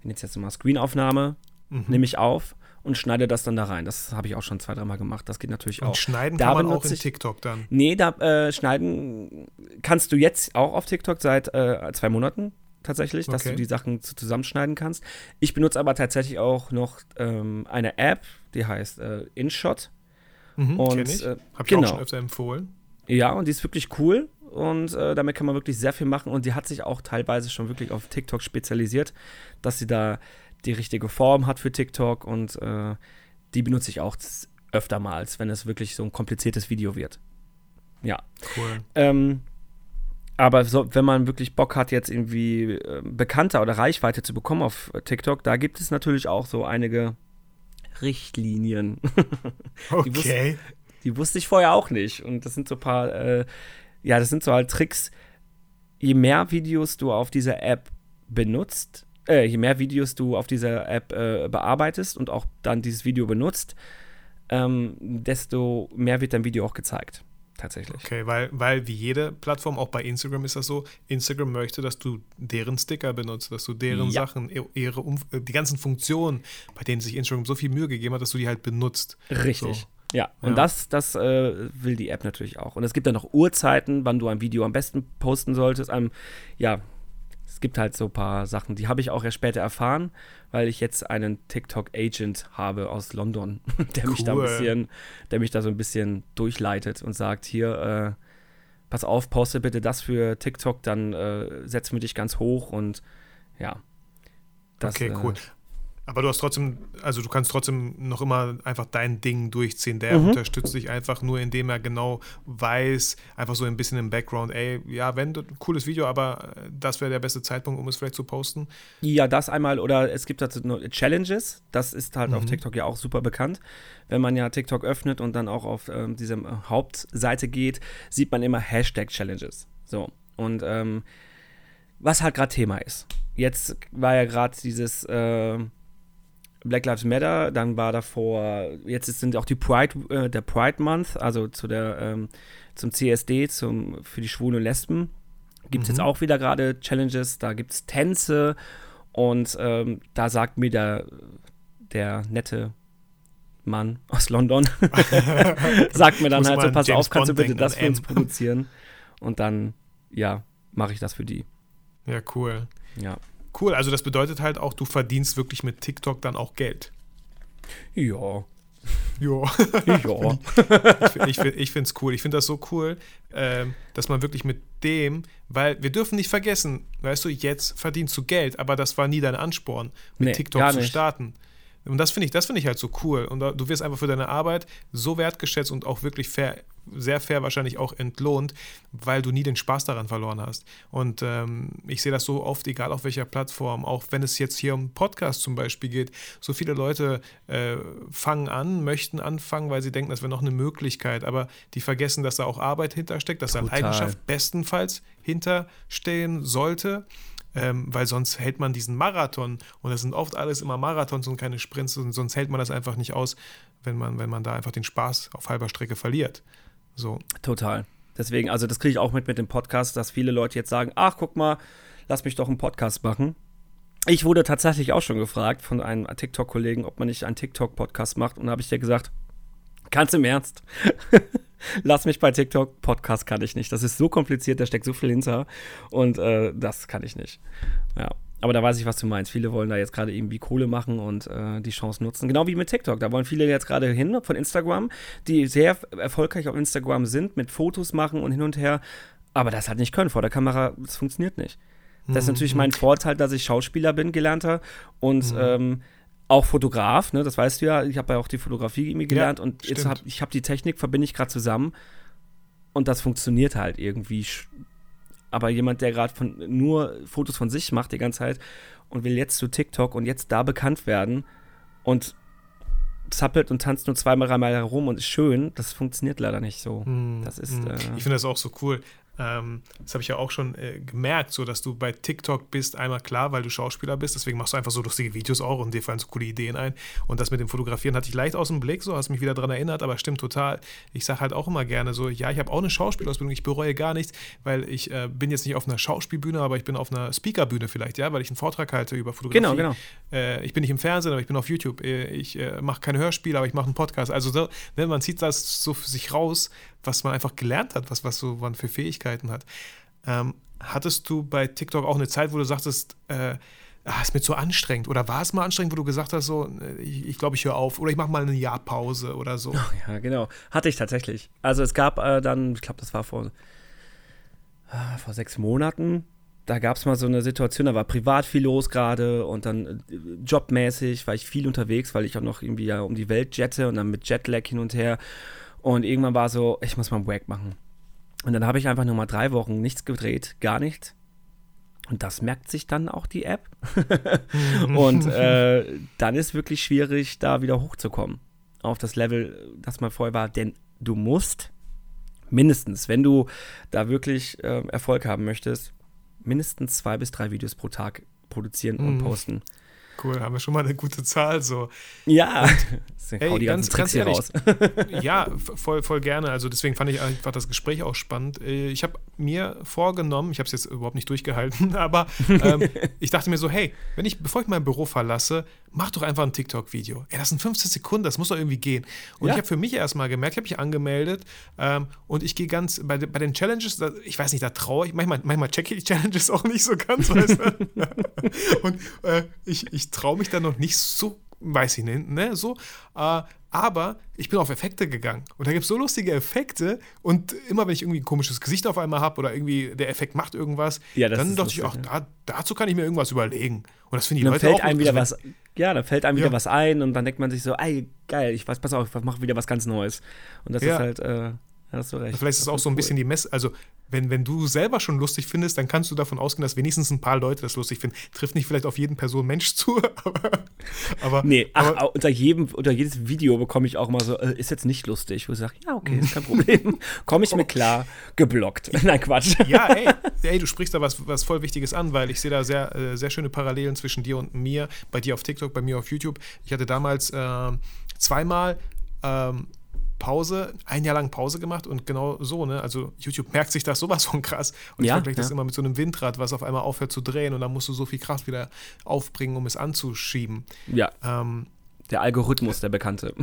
wie nennt es jetzt nochmal, Screenaufnahme, Mhm. nehme ich auf und schneide das dann da rein. Das habe ich auch schon zwei, dreimal gemacht, das geht natürlich Und auch. schneiden Da kann man auch benutze in ich- TikTok dann. Nee, da äh, schneiden kannst du jetzt auch auf TikTok seit äh, zwei Monaten tatsächlich, dass Okay. du die Sachen zu, zusammenschneiden kannst. Ich benutze aber tatsächlich auch noch ähm, eine App, die heißt äh, InShot. Mhm, Und, ich. äh, Hab ich genau. auch schon öfter empfohlen. Ja, und die ist wirklich cool und äh, damit kann man wirklich sehr viel machen und die hat sich auch teilweise schon wirklich auf TikTok spezialisiert, dass sie da die richtige Form hat für TikTok und äh, die benutze ich auch z- öftermals, wenn es wirklich so ein kompliziertes Video wird. Ja. Cool. Ähm, aber so, wenn man wirklich Bock hat, jetzt irgendwie äh, bekannter oder Reichweite zu bekommen auf TikTok, da gibt es natürlich auch so einige Richtlinien. Okay. Die wusste ich vorher auch nicht. Und das sind so ein paar, äh, ja, das sind so halt Tricks. Je mehr Videos du auf dieser App benutzt, äh, je mehr Videos du auf dieser App äh, bearbeitest und auch dann dieses Video benutzt, ähm, desto mehr wird dein Video auch gezeigt. Tatsächlich. Okay, weil, weil wie jede Plattform, auch bei Instagram ist das so, Instagram möchte, dass du deren Sticker benutzt, dass du deren Ja. Sachen, ihre Umf äh, die ganzen Funktionen, bei denen sich Instagram so viel Mühe gegeben hat, dass du die halt benutzt. Richtig. So. Ja, und Ja. das, das äh, will die App natürlich auch. Und es gibt dann noch Uhrzeiten, wann du ein Video am besten posten solltest. Ähm, ja, es gibt halt so ein paar Sachen, die habe ich auch erst später erfahren, weil ich jetzt einen TikTok-Agent habe aus London, der mich da ein Cool. bisschen, der mich da so ein bisschen durchleitet und sagt, hier, äh, pass auf, poste bitte das für TikTok, dann äh, setzen wir dich ganz hoch und ja. Das, okay, äh, cool. Aber du hast trotzdem, also du kannst trotzdem noch immer einfach dein Ding durchziehen. Der Mhm. unterstützt dich einfach nur, indem er genau weiß, einfach so ein bisschen im Background, ey, ja, wenn, du- cooles Video, aber äh, das wäre der beste Zeitpunkt, um es vielleicht zu posten. Ja, das einmal oder es gibt dazu nur Challenges. Das ist halt auf Mhm. TikTok ja auch super bekannt. Wenn man ja TikTok öffnet und dann auch auf ähm, diese äh, Hauptseite geht, sieht man immer Hashtag Challenges. So. Und ähm, was halt gerade Thema ist. Jetzt war ja gerade dieses äh, Black Lives Matter, dann war davor, jetzt sind auch die Pride, äh, der Pride Month, also zu der, ähm, zum CSD, zum, für die Schwulen und Lesben. Gibt es Mhm. jetzt auch wieder gerade Challenges, da gibt es Tänze und ähm, da sagt mir der, der nette Mann aus London, sagt mir dann halt so, pass auf, kannst du Bond bitte denken, das für uns produzieren? Und dann, ja, mache ich das für die. Ja, cool. Ja. Cool, also das bedeutet halt auch, du verdienst wirklich mit TikTok dann auch Geld. Ja. Ja. Ja. ich ich, ich finde es cool. Ich finde das so cool, ähm, dass man wirklich mit dem, weil wir dürfen nicht vergessen, weißt du, jetzt verdienst du Geld, aber das war nie dein Ansporn, mit Nee, TikTok zu nicht. Und das finde ich, das finde ich halt so cool. Und da- du wirst einfach für deine Arbeit so wertgeschätzt und auch wirklich fair, sehr fair wahrscheinlich auch entlohnt, weil du nie den Spaß daran verloren hast. Und ähm, ich sehe das so oft, egal auf welcher Plattform, auch wenn es jetzt hier um Podcast zum Beispiel geht. So viele Leute äh, fangen an, möchten anfangen, weil sie denken, das wäre noch eine Möglichkeit, aber die vergessen, dass da auch Arbeit hintersteckt, dass da Total. Leidenschaft bestenfalls hinterstehen sollte. Ähm, weil sonst hält man diesen Marathon und das sind oft alles immer Marathons und keine Sprints und sonst hält man das einfach nicht aus, wenn man, wenn man da einfach den Spaß auf halber Strecke verliert. So. Total. Deswegen, also das kriege ich auch mit mit dem Podcast, dass viele Leute jetzt sagen, ach, guck mal, lass mich doch einen Podcast machen. Ich wurde tatsächlich auch schon gefragt von einem TikTok-Kollegen, ob man nicht einen TikTok-Podcast macht. Und da habe ich dir gesagt, ganz im Ernst, lass mich bei TikTok, Podcast kann ich nicht. Das ist so kompliziert, da steckt so viel hinter. Und äh, das kann ich nicht. Ja. Aber da weiß ich, was du meinst. Viele wollen da jetzt gerade irgendwie Kohle machen und äh, die Chance nutzen. Genau wie mit TikTok. Da wollen viele jetzt gerade hin von Instagram, die sehr erfolgreich auf Instagram sind, mit Fotos machen und hin und her. Aber das halt nicht können vor der Kamera. Das funktioniert nicht. Das ist natürlich mein Vorteil, dass ich Schauspieler bin, gelernter und ähm, auch Fotograf. Ne? Das weißt du ja. Ich habe ja auch die Fotografie irgendwie gelernt und jetzt stimmt. hab, ich habe die Technik, verbinde ich gerade zusammen und das funktioniert halt irgendwie. Aber jemand, der gerade von nur Fotos von sich macht die ganze Zeit und will jetzt zu TikTok und jetzt da bekannt werden und zappelt und tanzt nur zweimal, dreimal herum und ist schön, das funktioniert leider nicht so. Das ist. Mhm. Äh, Ich finde das auch so cool. Ähm, das habe ich ja auch schon äh, gemerkt, so dass du bei TikTok bist, einmal klar, weil du Schauspieler bist, deswegen machst du einfach so lustige Videos auch und dir fallen so coole Ideen ein. Und das mit dem Fotografieren hatte ich leicht aus dem Blick, so hast mich wieder daran erinnert, aber stimmt total. Ich sage halt auch immer gerne so, ja, ich habe auch eine Schauspielausbildung, ich bereue gar nichts, weil ich äh, bin jetzt nicht auf einer Schauspielbühne, aber ich bin auf einer Speakerbühne vielleicht, ja, weil ich einen Vortrag halte über Fotografie. Genau, genau. Äh, ich bin nicht im Fernsehen, aber ich bin auf YouTube. Äh, Ich äh, mache kein Hörspiel, aber ich mache einen Podcast. Also so, ne, man zieht das so für sich raus, was man einfach gelernt hat, was, was so man für Fähigkeiten hat. Ähm, hattest du bei TikTok auch eine Zeit, wo du sagtest, äh, ah, ist mir zu anstrengend? Oder war es mal anstrengend, wo du gesagt hast, so, äh, ich, ich glaube, ich höre auf oder ich mache mal eine Jahrpause oder so? Ja, genau. Hatte ich tatsächlich. Also es gab äh, dann, ich glaube, das war vor, ah, vor sechs Monaten. Da gab es mal so eine Situation, da war privat viel los gerade und dann äh, jobmäßig war ich viel unterwegs, weil ich auch noch irgendwie ja um die Welt jette und dann mit Jetlag hin und her. Und irgendwann war so, ich muss mal einen Wack machen. Und dann habe ich einfach nur mal drei Wochen nichts gedreht, gar nichts. Und das merkt sich dann auch die App. und äh, dann ist wirklich schwierig, da wieder hochzukommen. Auf das Level, das man vorher war. Denn du musst mindestens, wenn du da wirklich äh, Erfolg haben möchtest, mindestens zwei bis drei Videos pro Tag produzieren und Mhm. posten. Cool, haben wir schon mal eine gute Zahl so. Ja, Deswegen Ey, die ganz- Tricks ganz hier ehrlich. raus. Ja, voll, voll gerne. Also deswegen fand ich einfach das Gespräch auch spannend. Äh, Ich habe mir vorgenommen, ich habe es jetzt überhaupt nicht durchgehalten, aber ähm, ich dachte mir so, hey, wenn ich, bevor ich mein Büro verlasse, mach doch einfach ein TikTok-Video. Ey, das sind 15 Sekunden, das muss doch irgendwie gehen. Und Ja. ich habe für mich erstmal gemerkt, ich habe mich angemeldet ähm, und ich gehe ganz, bei, bei den Challenges, da, ich weiß nicht, da traue ich, manchmal, manchmal checke ich die Challenges auch nicht so ganz, weißt du? und äh, ich, ich traue mich da noch nicht so, weiß ich nicht, ne, so. Äh, aber ich bin auf Effekte gegangen. Und da gibt es so lustige Effekte. Und immer wenn ich irgendwie ein komisches Gesicht auf einmal habe oder irgendwie der Effekt macht irgendwas, Ja, dann dachte ich, lustig, ach, da, dazu kann ich mir irgendwas überlegen. Und das finde ich dann Leute fällt auch einem wieder was, ja, dann fällt einem wieder Ja. was ein und dann denkt man sich so, ey, geil, ich weiß, pass auf, ich mache wieder was ganz Neues. Und das Ja. ist halt, äh, hast du recht. Vielleicht ist es auch so ein bisschen die Mess. Also, wenn, wenn du selber schon lustig findest, dann kannst du davon ausgehen, dass wenigstens ein paar Leute das lustig finden. Trifft nicht vielleicht auf jeden Person Mensch zu, aber. aber Nee, aber, unter jedem, unter jedes Video bekomme ich auch mal so, äh, ist jetzt nicht lustig. Wo ich sage, ja, okay, ist kein Problem. Komme ich mir klar, geblockt. Nein, Quatsch. Ja, ey, ey, du sprichst da was, was voll Wichtiges an, weil ich sehe da sehr, äh, sehr schöne Parallelen zwischen dir und mir. Bei dir auf TikTok, bei mir auf YouTube. Ich hatte damals ähm, zweimal ähm, Pause, ein Jahr lang Pause gemacht und genau so, ne? Also YouTube merkt sich das sowas von krass. Und ich Ja, vergleiche das ja. immer mit so einem Windrad, was auf einmal aufhört zu drehen und dann musst du so viel Kraft wieder aufbringen, um es anzuschieben. Ja, Ähm, der Algorithmus, der bekannte.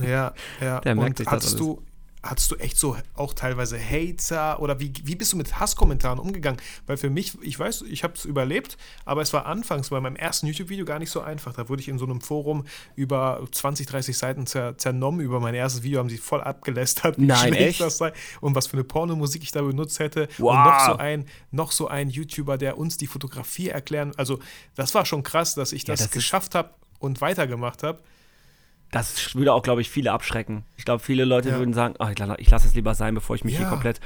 ja, ja. Der merkt und sich das hattest alles. du, hattest du echt so auch teilweise Hater oder wie, wie bist du mit Hasskommentaren umgegangen? Weil für mich, ich weiß, ich habe es überlebt, aber es war anfangs bei meinem ersten YouTube-Video gar nicht so einfach. Da wurde ich in so einem Forum über 20, 30 Seiten zer, zernommen. Über mein erstes Video haben sie voll abgelästert, wie Nein, echt? das sei und was für eine Pornomusik ich da benutzt hätte. Wow. Und noch so ein, noch so ein YouTuber, der uns die Fotografie erklären. Also, das war schon krass, dass ich das, ja, das geschafft habe und weitergemacht habe das würde auch, glaube ich, viele abschrecken. Ich glaube, viele Leute ja. würden sagen, oh, ich, ich lasse es lieber sein, bevor ich mich ja. hier komplett.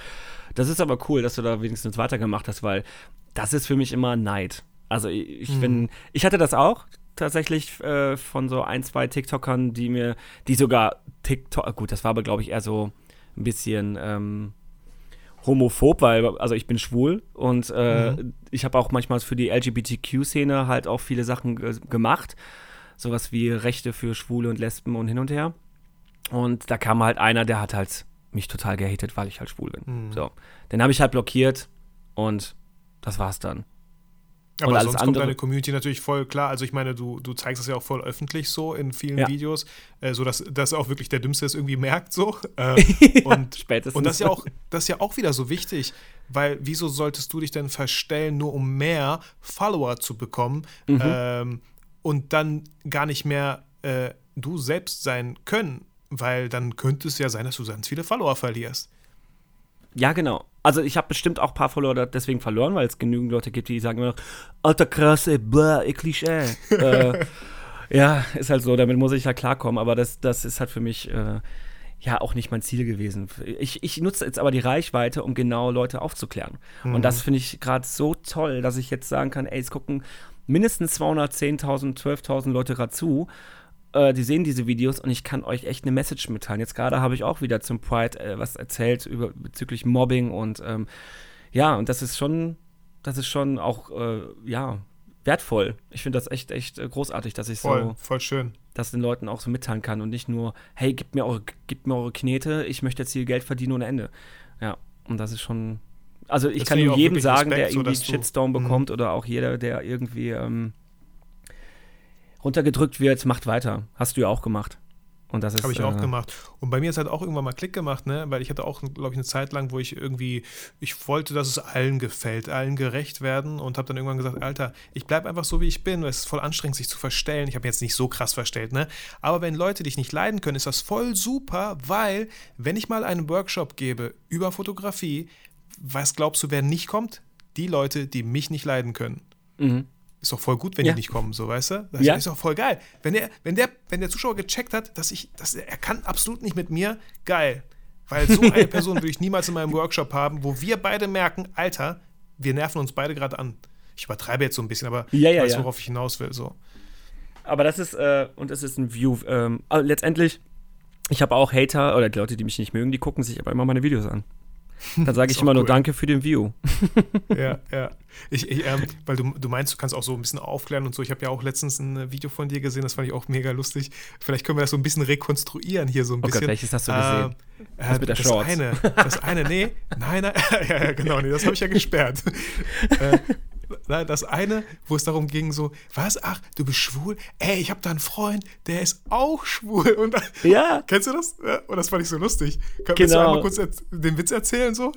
Das ist aber cool, dass du da wenigstens weitergemacht hast, weil das ist für mich immer Neid. Also ich mhm. bin, ich hatte das auch tatsächlich äh, von so ein, zwei TikTokern, die mir, die sogar TikTok, gut, das war aber, glaube ich, eher so ein bisschen ähm, homophob, weil, also ich bin schwul und äh, mhm. ich habe auch manchmal für die LGBTQ-Szene halt auch viele Sachen gemacht sowas wie Rechte für Schwule und Lesben und hin und her. Und da kam halt einer, der hat halt mich total gehatet, weil ich halt schwul bin. Mhm. So. Den habe ich halt blockiert und das war's dann. Aber und sonst kommt deine Community natürlich voll klar. Also ich meine, du, du zeigst es ja auch voll öffentlich so in vielen ja. Videos, äh, so dass, dass auch wirklich der Dümmste es irgendwie merkt so. Äh, ja, und, spätestens. und das ist ja auch, das ist ja auch wieder so wichtig, weil wieso solltest du dich denn verstellen, nur um mehr Follower zu bekommen? Mhm. Ähm, und dann gar nicht mehr äh, du selbst sein können, weil dann könnte es ja sein, dass du ganz viele Follower verlierst. Ja, genau. Also ich habe bestimmt auch ein paar Follower deswegen verloren, weil es genügend Leute gibt, die sagen immer noch, alter krasse, blah, Klischee. äh, ja, ist halt so, damit muss ich halt klarkommen, aber das, das ist halt für mich äh, ja auch nicht mein Ziel gewesen. Ich, ich nutze jetzt aber die Reichweite, um genau Leute aufzuklären. Mhm. Und das finde ich gerade so toll, dass ich jetzt sagen kann, ey, es gucken mindestens 210.000, 12.000 Leute gerade zu. Äh, die sehen diese Videos und ich kann euch echt eine Message mitteilen. Jetzt gerade habe ich auch wieder zum Pride äh, was erzählt über, bezüglich Mobbing und ähm, ja, und das ist schon, das ist schon auch, äh, ja, wertvoll. Ich finde das echt, echt äh, großartig, dass ich voll, so. Voll schön. Das den Leuten auch so mitteilen kann und nicht nur, hey, gebt mir eure, gebt mir eure Knete, ich möchte jetzt hier Geld verdienen ohne Ende. Ja, und das ist schon, also ich das kann nur jedem sagen, Respekt, der irgendwie so, Shitstorm du, bekommt oder auch jeder, der irgendwie ähm, runtergedrückt wird, macht weiter. Hast du ja auch gemacht. Und das ist. Habe ich auch äh, gemacht. Und bei mir ist halt auch irgendwann mal Klick gemacht, ne? Weil ich hatte auch, glaube ich, eine Zeit lang, wo ich irgendwie, ich wollte, dass es allen gefällt, allen gerecht werden und habe dann irgendwann gesagt, Alter, ich bleibe einfach so, wie ich bin, es ist voll anstrengend, sich zu verstellen. Ich habe jetzt nicht so krass verstellt, ne? Aber wenn Leute dich nicht leiden können, ist das voll super, weil, wenn ich mal einen Workshop gebe über Fotografie, was glaubst du, wer nicht kommt? Die Leute, die mich nicht leiden können. Mhm. Ist doch voll gut, wenn ja. die nicht kommen, so weißt du? Das ja. ist doch voll geil. Wenn der, wenn der, wenn der Zuschauer gecheckt hat, dass ich, dass er, kann absolut nicht mit mir, geil. Weil so eine Person würde ich niemals in meinem Workshop haben, wo wir beide merken, Alter, wir nerven uns beide gerade an. Ich übertreibe jetzt so ein bisschen, aber ja, ja, ich weiß, worauf ich hinaus will. So. Aber das ist, äh, und das ist ein View. Ähm, letztendlich, ich habe auch Hater oder die Leute, die mich nicht mögen, die gucken sich aber immer meine Videos an. Dann sage ich immer cool. nur Danke für den View. Ja, ja. Ich, ich ähm, weil du, du meinst, du kannst auch so ein bisschen aufklären und so. Ich habe ja auch letztens ein Video von dir gesehen, das fand ich auch mega lustig. Vielleicht können wir das so ein bisschen rekonstruieren hier so ein bisschen. Oh Gott, welches hast du gesehen? Äh, das mit der das Shorts. eine, das eine, nee, nein, nein, ja, ja, genau, nee, das habe ich ja gesperrt. äh, das eine, wo es darum ging, so, was? Ach, du bist schwul? Ey, ich habe da einen Freund, der ist auch schwul. Und ja. Kennst du das? Und das fand ich so lustig. Kannst genau. du einmal kurz den Witz erzählen so?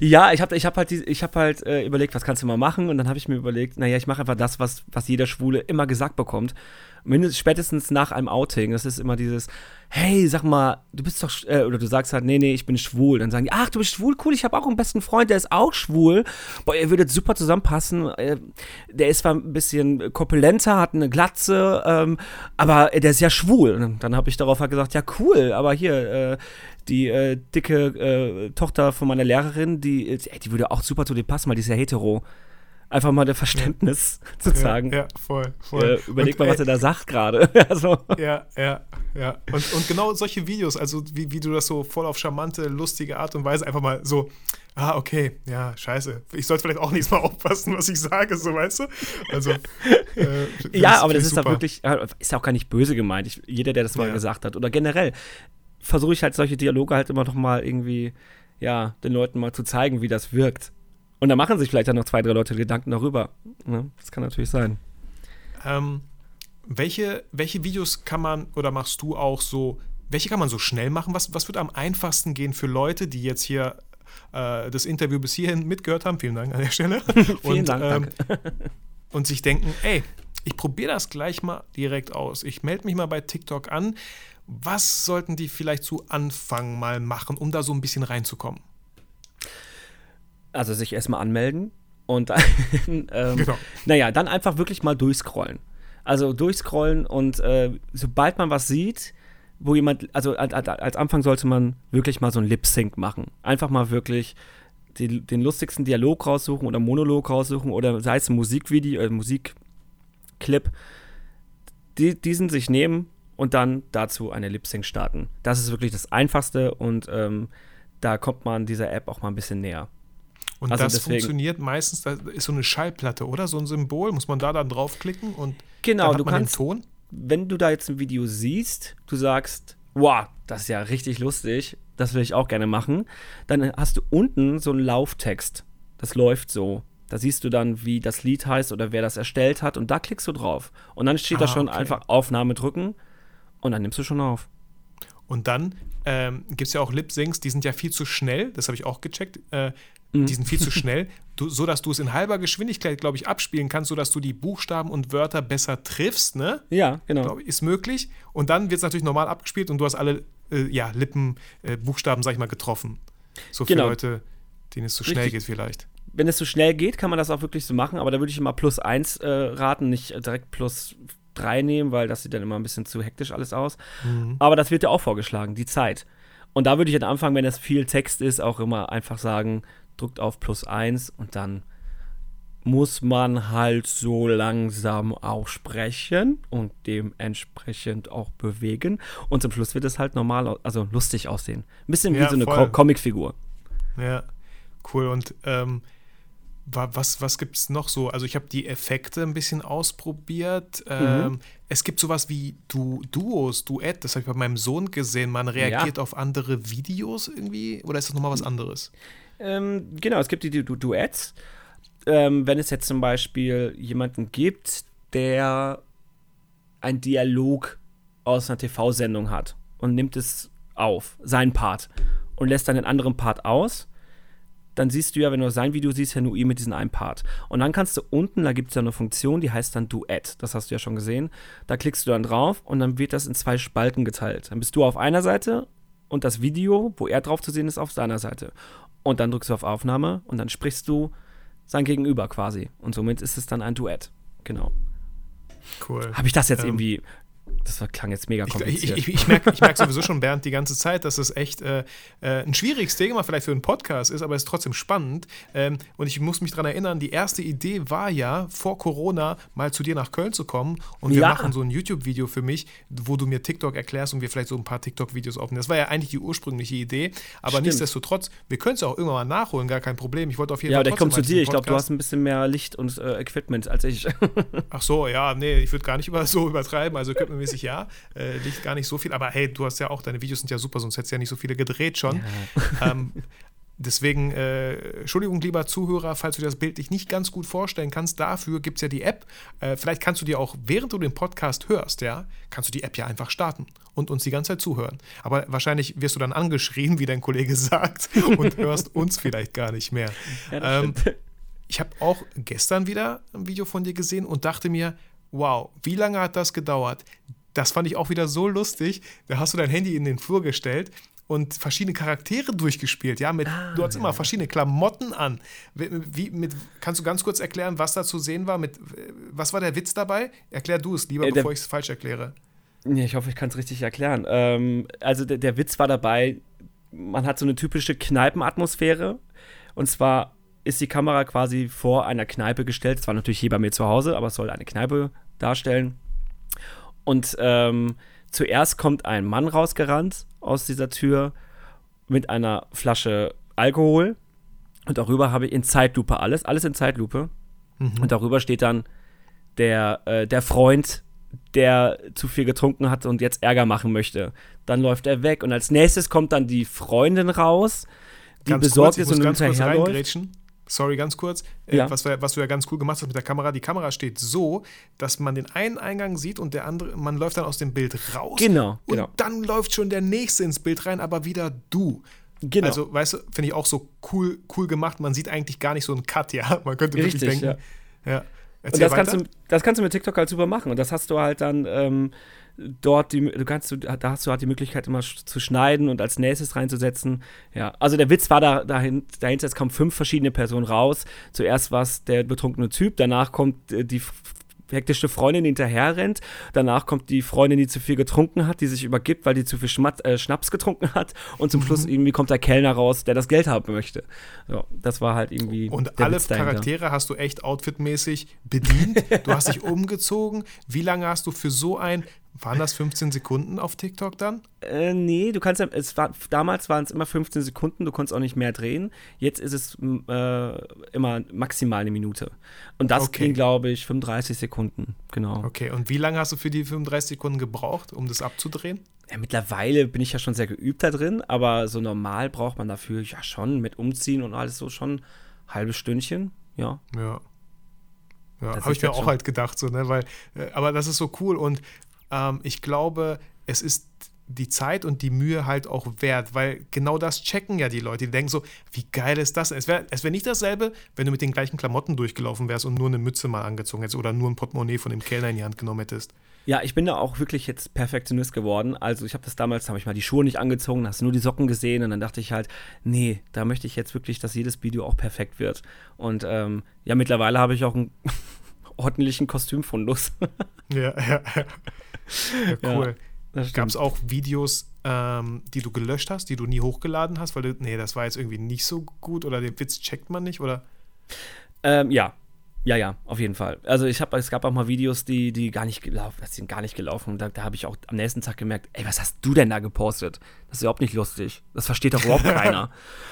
Ja, ich habe ich hab halt, ich hab halt äh, überlegt, was kannst du mal machen? Und dann habe ich mir überlegt, naja, ich mache einfach das, was, was jeder Schwule immer gesagt bekommt mindestens spätestens nach einem Outing, das ist immer dieses, hey, sag mal, du bist doch, äh, oder du sagst halt, nee, nee, ich bin schwul. Dann sagen die, ach, du bist schwul, cool, ich habe auch einen besten Freund, der ist auch schwul. Boah, ihr würdet super zusammenpassen. Äh, der ist zwar ein bisschen korpulenter, hat eine Glatze, ähm, aber der ist ja schwul. Und dann habe ich darauf halt gesagt, ja, cool, aber hier, äh, die äh, dicke äh, Tochter von meiner Lehrerin, die, die würde auch super zu dir passen, weil die ist ja hetero einfach mal der Verständnis ja. zu zeigen. Ja, ja voll, voll. Äh, überleg und, mal, was er da sagt gerade. also. Ja, ja, ja. Und, und genau solche Videos, also wie, wie du das so voll auf charmante, lustige Art und Weise einfach mal so, ah, okay, ja, scheiße. Ich sollte vielleicht auch nächstes Mal aufpassen, was ich sage, so weißt du? Also. Äh, ja, aber das ist da wirklich, ist ja auch gar nicht böse gemeint. Ich, jeder, der das mal ja. gesagt hat. Oder generell versuche ich halt solche Dialoge halt immer noch mal irgendwie, ja, den Leuten mal zu zeigen, wie das wirkt. Und da machen sich vielleicht dann noch zwei, drei Leute Gedanken darüber. Ne? Das kann natürlich sein. Ähm, welche, welche Videos kann man oder machst du auch so welche kann man so schnell machen? Was, was wird am einfachsten gehen für Leute, die jetzt hier äh, das Interview bis hierhin mitgehört haben? Vielen Dank an der Stelle. Vielen und, Dank. Ähm, und sich denken, ey, ich probiere das gleich mal direkt aus. Ich melde mich mal bei TikTok an. Was sollten die vielleicht zu Anfang mal machen, um da so ein bisschen reinzukommen? Also sich erstmal anmelden und dann, ähm, Genau. naja, dann einfach wirklich mal durchscrollen. Also durchscrollen und äh, sobald man was sieht, wo jemand, also als, als- Anfang sollte man wirklich mal so ein Lip-Sync machen. Einfach mal wirklich die, den lustigsten Dialog raussuchen oder Monolog raussuchen oder sei es ein Musikvideo, äh, Musikclip, die, diesen sich nehmen und dann dazu eine Lip-Sync starten. Das ist wirklich das Einfachste und ähm, da kommt man dieser App auch mal ein bisschen näher. Und Also das deswegen- funktioniert meistens, da ist so eine Schallplatte, oder? So ein Symbol. Muss man da dann draufklicken und Genau, dann hat du man kannst- den Ton? wenn du da jetzt ein Video siehst, du sagst, wow, das ist ja richtig lustig, das will ich auch gerne machen, dann hast du unten so einen Lauftext. Das läuft so. Da siehst du dann, wie das Lied heißt oder wer das erstellt hat und da klickst du drauf. Und dann steht da Ah, schon okay. einfach Aufnahme drücken und dann nimmst du schon auf. Und dann ähm, gibt es ja auch Lip-Syncs, die sind ja viel zu schnell, das habe ich auch gecheckt. Äh, Mhm. Die sind viel zu schnell, du, so dass du es in halber Geschwindigkeit, glaube ich, abspielen kannst, sodass du die Buchstaben und Wörter besser triffst, ne? Ja, genau. Glaube ich, ist möglich. Und dann wird es natürlich normal abgespielt und du hast alle äh, ja, Lippen, äh, Buchstaben, sag ich mal, getroffen. So für Genau. Leute, denen es zu schnell Richtig. geht, vielleicht. Wenn es so schnell geht, kann man das auch wirklich so machen, aber da würde ich immer plus eins äh, raten, nicht direkt plus drei nehmen, weil das sieht dann immer ein bisschen zu hektisch alles aus. Aber das wird ja auch vorgeschlagen, die Zeit. Und da würde ich am Anfang, wenn das viel Text ist, auch immer einfach sagen, drückt auf plus eins und dann muss man halt so langsam auch sprechen und dementsprechend auch bewegen. Und zum Schluss wird es halt normal, also lustig aussehen. Ein bisschen wie Ja, so eine. Co Comicfigur. Ja, cool. Und ähm, was, was gibt es noch so? Also ich habe die Effekte ein bisschen ausprobiert. Ähm, Es gibt sowas wie du Duos, Duett, das habe ich bei meinem Sohn gesehen. Man reagiert auf andere Videos irgendwie oder ist das nochmal was anderes? Ähm, genau, es gibt die du Duets. Ähm, wenn es jetzt zum Beispiel jemanden gibt, der einen Dialog aus einer TV-Sendung hat und nimmt es auf, seinen Part, und lässt dann den anderen Part aus, dann siehst du ja, wenn du sein Video siehst, ja nur ihn mit diesem einen Part. Und dann kannst du unten, da gibt es ja eine Funktion, die heißt dann Duett. Das hast du ja schon gesehen. Da klickst du dann drauf und dann wird das in zwei Spalten geteilt. Dann bist du auf einer Seite und das Video, wo er drauf zu sehen ist, auf seiner Seite. Und dann drückst du auf Aufnahme und dann sprichst du sein Gegenüber quasi. Und somit ist es dann ein Duett. Genau. Cool. Habe ich das jetzt Ähm, irgendwie. Das klang jetzt mega Ich, ich, kompliziert. ich, ich merke ich merk sowieso schon, Bernd, die ganze Zeit, dass es echt äh, äh, ein schwieriges Thema vielleicht für einen Podcast ist, aber es ist trotzdem spannend. Ähm, und ich muss mich daran erinnern, die erste Idee war ja, vor Corona mal zu dir nach Köln zu kommen und wir Ja. machen so ein YouTube-Video für mich, wo du mir TikTok erklärst und wir vielleicht so ein paar TikTok-Videos aufnehmen. Das war ja eigentlich die ursprüngliche Idee, aber Stimmt. nichtsdestotrotz, wir können es auch irgendwann mal nachholen, gar kein Problem. Ich wollte auf jeden ja, Fall aber ich komme zu dir. Ich glaube, du hast ein bisschen mehr Licht und äh, Equipment als ich. Ach so, ja, nee, ich würde gar nicht über, so übertreiben. Also equipmentmäßig ja, äh, liegt gar nicht so viel. Aber hey, du hast ja auch, deine Videos sind ja super, sonst hättest du ja nicht so viele gedreht schon. Ähm, deswegen, äh, Entschuldigung, lieber Zuhörer, falls du dir das bildlich nicht ganz gut vorstellen kannst, dafür gibt es ja die App. Äh, vielleicht kannst du dir auch, während du den Podcast hörst, ja, kannst du die App ja einfach starten und uns die ganze Zeit zuhören. Aber wahrscheinlich wirst du dann angeschrien, wie dein Kollege sagt, und hörst uns vielleicht gar nicht mehr. Ja, Ähm, ich habe auch gestern wieder ein Video von dir gesehen und dachte mir, wow, wie lange hat das gedauert? Das fand ich auch wieder so lustig. Da hast du dein Handy in den Flur gestellt und verschiedene Charaktere durchgespielt. Ja, mit, du Ah, hast immer verschiedene Klamotten an. Wie, mit, kannst du ganz kurz erklären, was da zu sehen war? Mit, was war der Witz dabei? Erklär du es lieber, Äh, bevor ich es falsch erkläre. Ja, ich hoffe, ich kann es richtig erklären. Ähm, also der, der Witz war dabei, man hat so eine typische Kneipenatmosphäre. Und zwar ist die Kamera quasi vor einer Kneipe gestellt. Es war natürlich hier bei mir zu Hause, aber es soll eine Kneipe darstellen. Und ähm, zuerst kommt ein Mann rausgerannt aus dieser Tür mit einer Flasche Alkohol. Und darüber habe ich in Zeitlupe alles, alles in Zeitlupe. Und darüber steht dann der, äh, der Freund, der zu viel getrunken hat und jetzt Ärger machen möchte. Dann läuft er weg und als nächstes kommt dann die Freundin raus, die Ganz besorgt kurz, ist und hinterherläuft. Sorry, ganz kurz, äh, Ja. was, was du ja ganz cool gemacht hast mit der Kamera. Die Kamera steht so, dass man den einen Eingang sieht und der andere, man läuft dann aus dem Bild raus. Genau, Und genau. dann läuft schon der nächste ins Bild rein, aber wieder du. Genau. Also, weißt du, finde ich auch so cool, cool gemacht. Man sieht eigentlich gar nicht so einen Cut, ja. Man könnte wirklich Richtig, denken. Ja. Und Erzähl das weiter. kannst, du, das kannst du mit TikTok halt super machen. Und das hast du halt dann ähm, dort, die, du kannst, du, da hast du halt die Möglichkeit, immer zu schneiden und als nächstes reinzusetzen. Ja, also der Witz war da, dahin, dahinter, es kommen fünf verschiedene Personen raus. Zuerst war es der betrunkene Typ, danach kommt äh, die hektische Freundin, die hinterher rennt. Danach kommt die Freundin, die zu viel getrunken hat, die sich übergibt, weil die zu viel Schmat äh, Schnaps getrunken hat. Und zum Mhm. Schluss irgendwie kommt der Kellner raus, der das Geld haben möchte. Ja, das war halt irgendwie. Und alle. Charaktere hast du echt outfitmäßig bedient. Du hast dich umgezogen. Wie lange hast du für so ein, waren das 15 Sekunden auf TikTok dann? Äh, nee, du kannst ja, es war, damals waren es immer 15 Sekunden, du konntest auch nicht mehr drehen. Jetzt ist es äh, immer maximal eine Minute. Und das Okay. ging, glaube ich, 35 Sekunden, genau. Okay, und wie lange hast du für die 35 Sekunden gebraucht, um das abzudrehen? Ja, mittlerweile bin ich ja schon sehr geübt da drin, aber so normal braucht man dafür ja schon mit Umziehen und alles so schon ein halbes Stündchen, ja. Ja. Ja, habe ich mir auch schon- halt gedacht, so, ne? Weil, äh, aber das ist so cool und ähm, ich glaube, es ist die Zeit und die Mühe halt auch wert, weil genau das checken ja die Leute. Die denken so, wie geil ist das? Es wäre es wär nicht dasselbe, wenn du mit den gleichen Klamotten durchgelaufen wärst und nur eine Mütze mal angezogen hättest oder nur ein Portemonnaie von dem Kellner in die Hand genommen hättest. Ja, ich bin da auch wirklich jetzt Perfektionist geworden. Also ich habe das damals, habe ich mal die Schuhe nicht angezogen, hast nur die Socken gesehen und dann dachte ich halt, nee, da möchte ich jetzt wirklich, dass jedes Video auch perfekt wird. Und ähm, ja, mittlerweile habe ich auch einen ordentlichen Kostümfundus. Ja, ja, ja. ja cool. Das Gab es auch Videos, ähm, die du gelöscht hast, die du nie hochgeladen hast, weil du, nee, das war jetzt irgendwie nicht so gut oder den Witz checkt man nicht oder? Ähm, ja. Ja, ja, auf jeden Fall. Also ich habe, es gab auch mal Videos, die, die gar nicht gelaufen, das sind gar nicht gelaufen. Und da, da habe ich auch am nächsten Tag gemerkt, ey, was hast du denn da gepostet? Das ist überhaupt nicht lustig. Das versteht doch überhaupt keiner.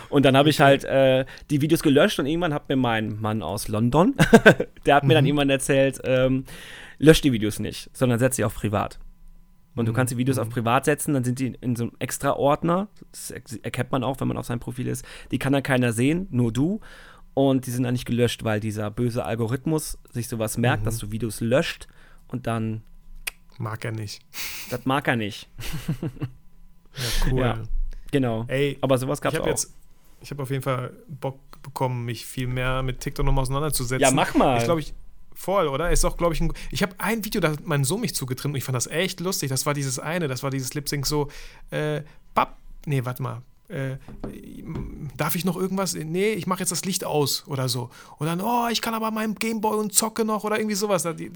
Und dann habe ich halt äh, die Videos gelöscht und irgendwann hat mir mein Mann aus London, der hat mir dann irgendwann erzählt, ähm, lösch die Videos nicht, sondern setz sie auf privat. Und du kannst die Videos auf privat setzen, dann sind die in so einem extra Ordner. Das erkennt man auch, wenn man auf seinem Profil ist. Die kann dann keiner sehen, nur du. Und die sind dann nicht gelöscht, weil dieser böse Algorithmus sich sowas merkt, dass du Videos löscht und dann, Mag er nicht. das mag er nicht. Ja, cool. Ja. Genau. Ey, Aber sowas gab ich es auch. jetzt, ich habe auf jeden Fall Bock bekommen, mich viel mehr mit TikTok nochmal auseinanderzusetzen. Ja, mach mal. Ich glaube, ich voll, oder? Ist auch, glaube ich, ein, ich habe ein Video, da hat mein Sohn mich zugetrimmt und ich fand das echt lustig. Das war dieses eine, das war dieses Lip Sync so, äh, Papp, nee, warte mal. Äh, darf ich noch irgendwas? Nee, ich mache jetzt das Licht aus oder so. Und dann, oh, ich kann aber meinen Gameboy und zocke noch oder irgendwie sowas. Da, die,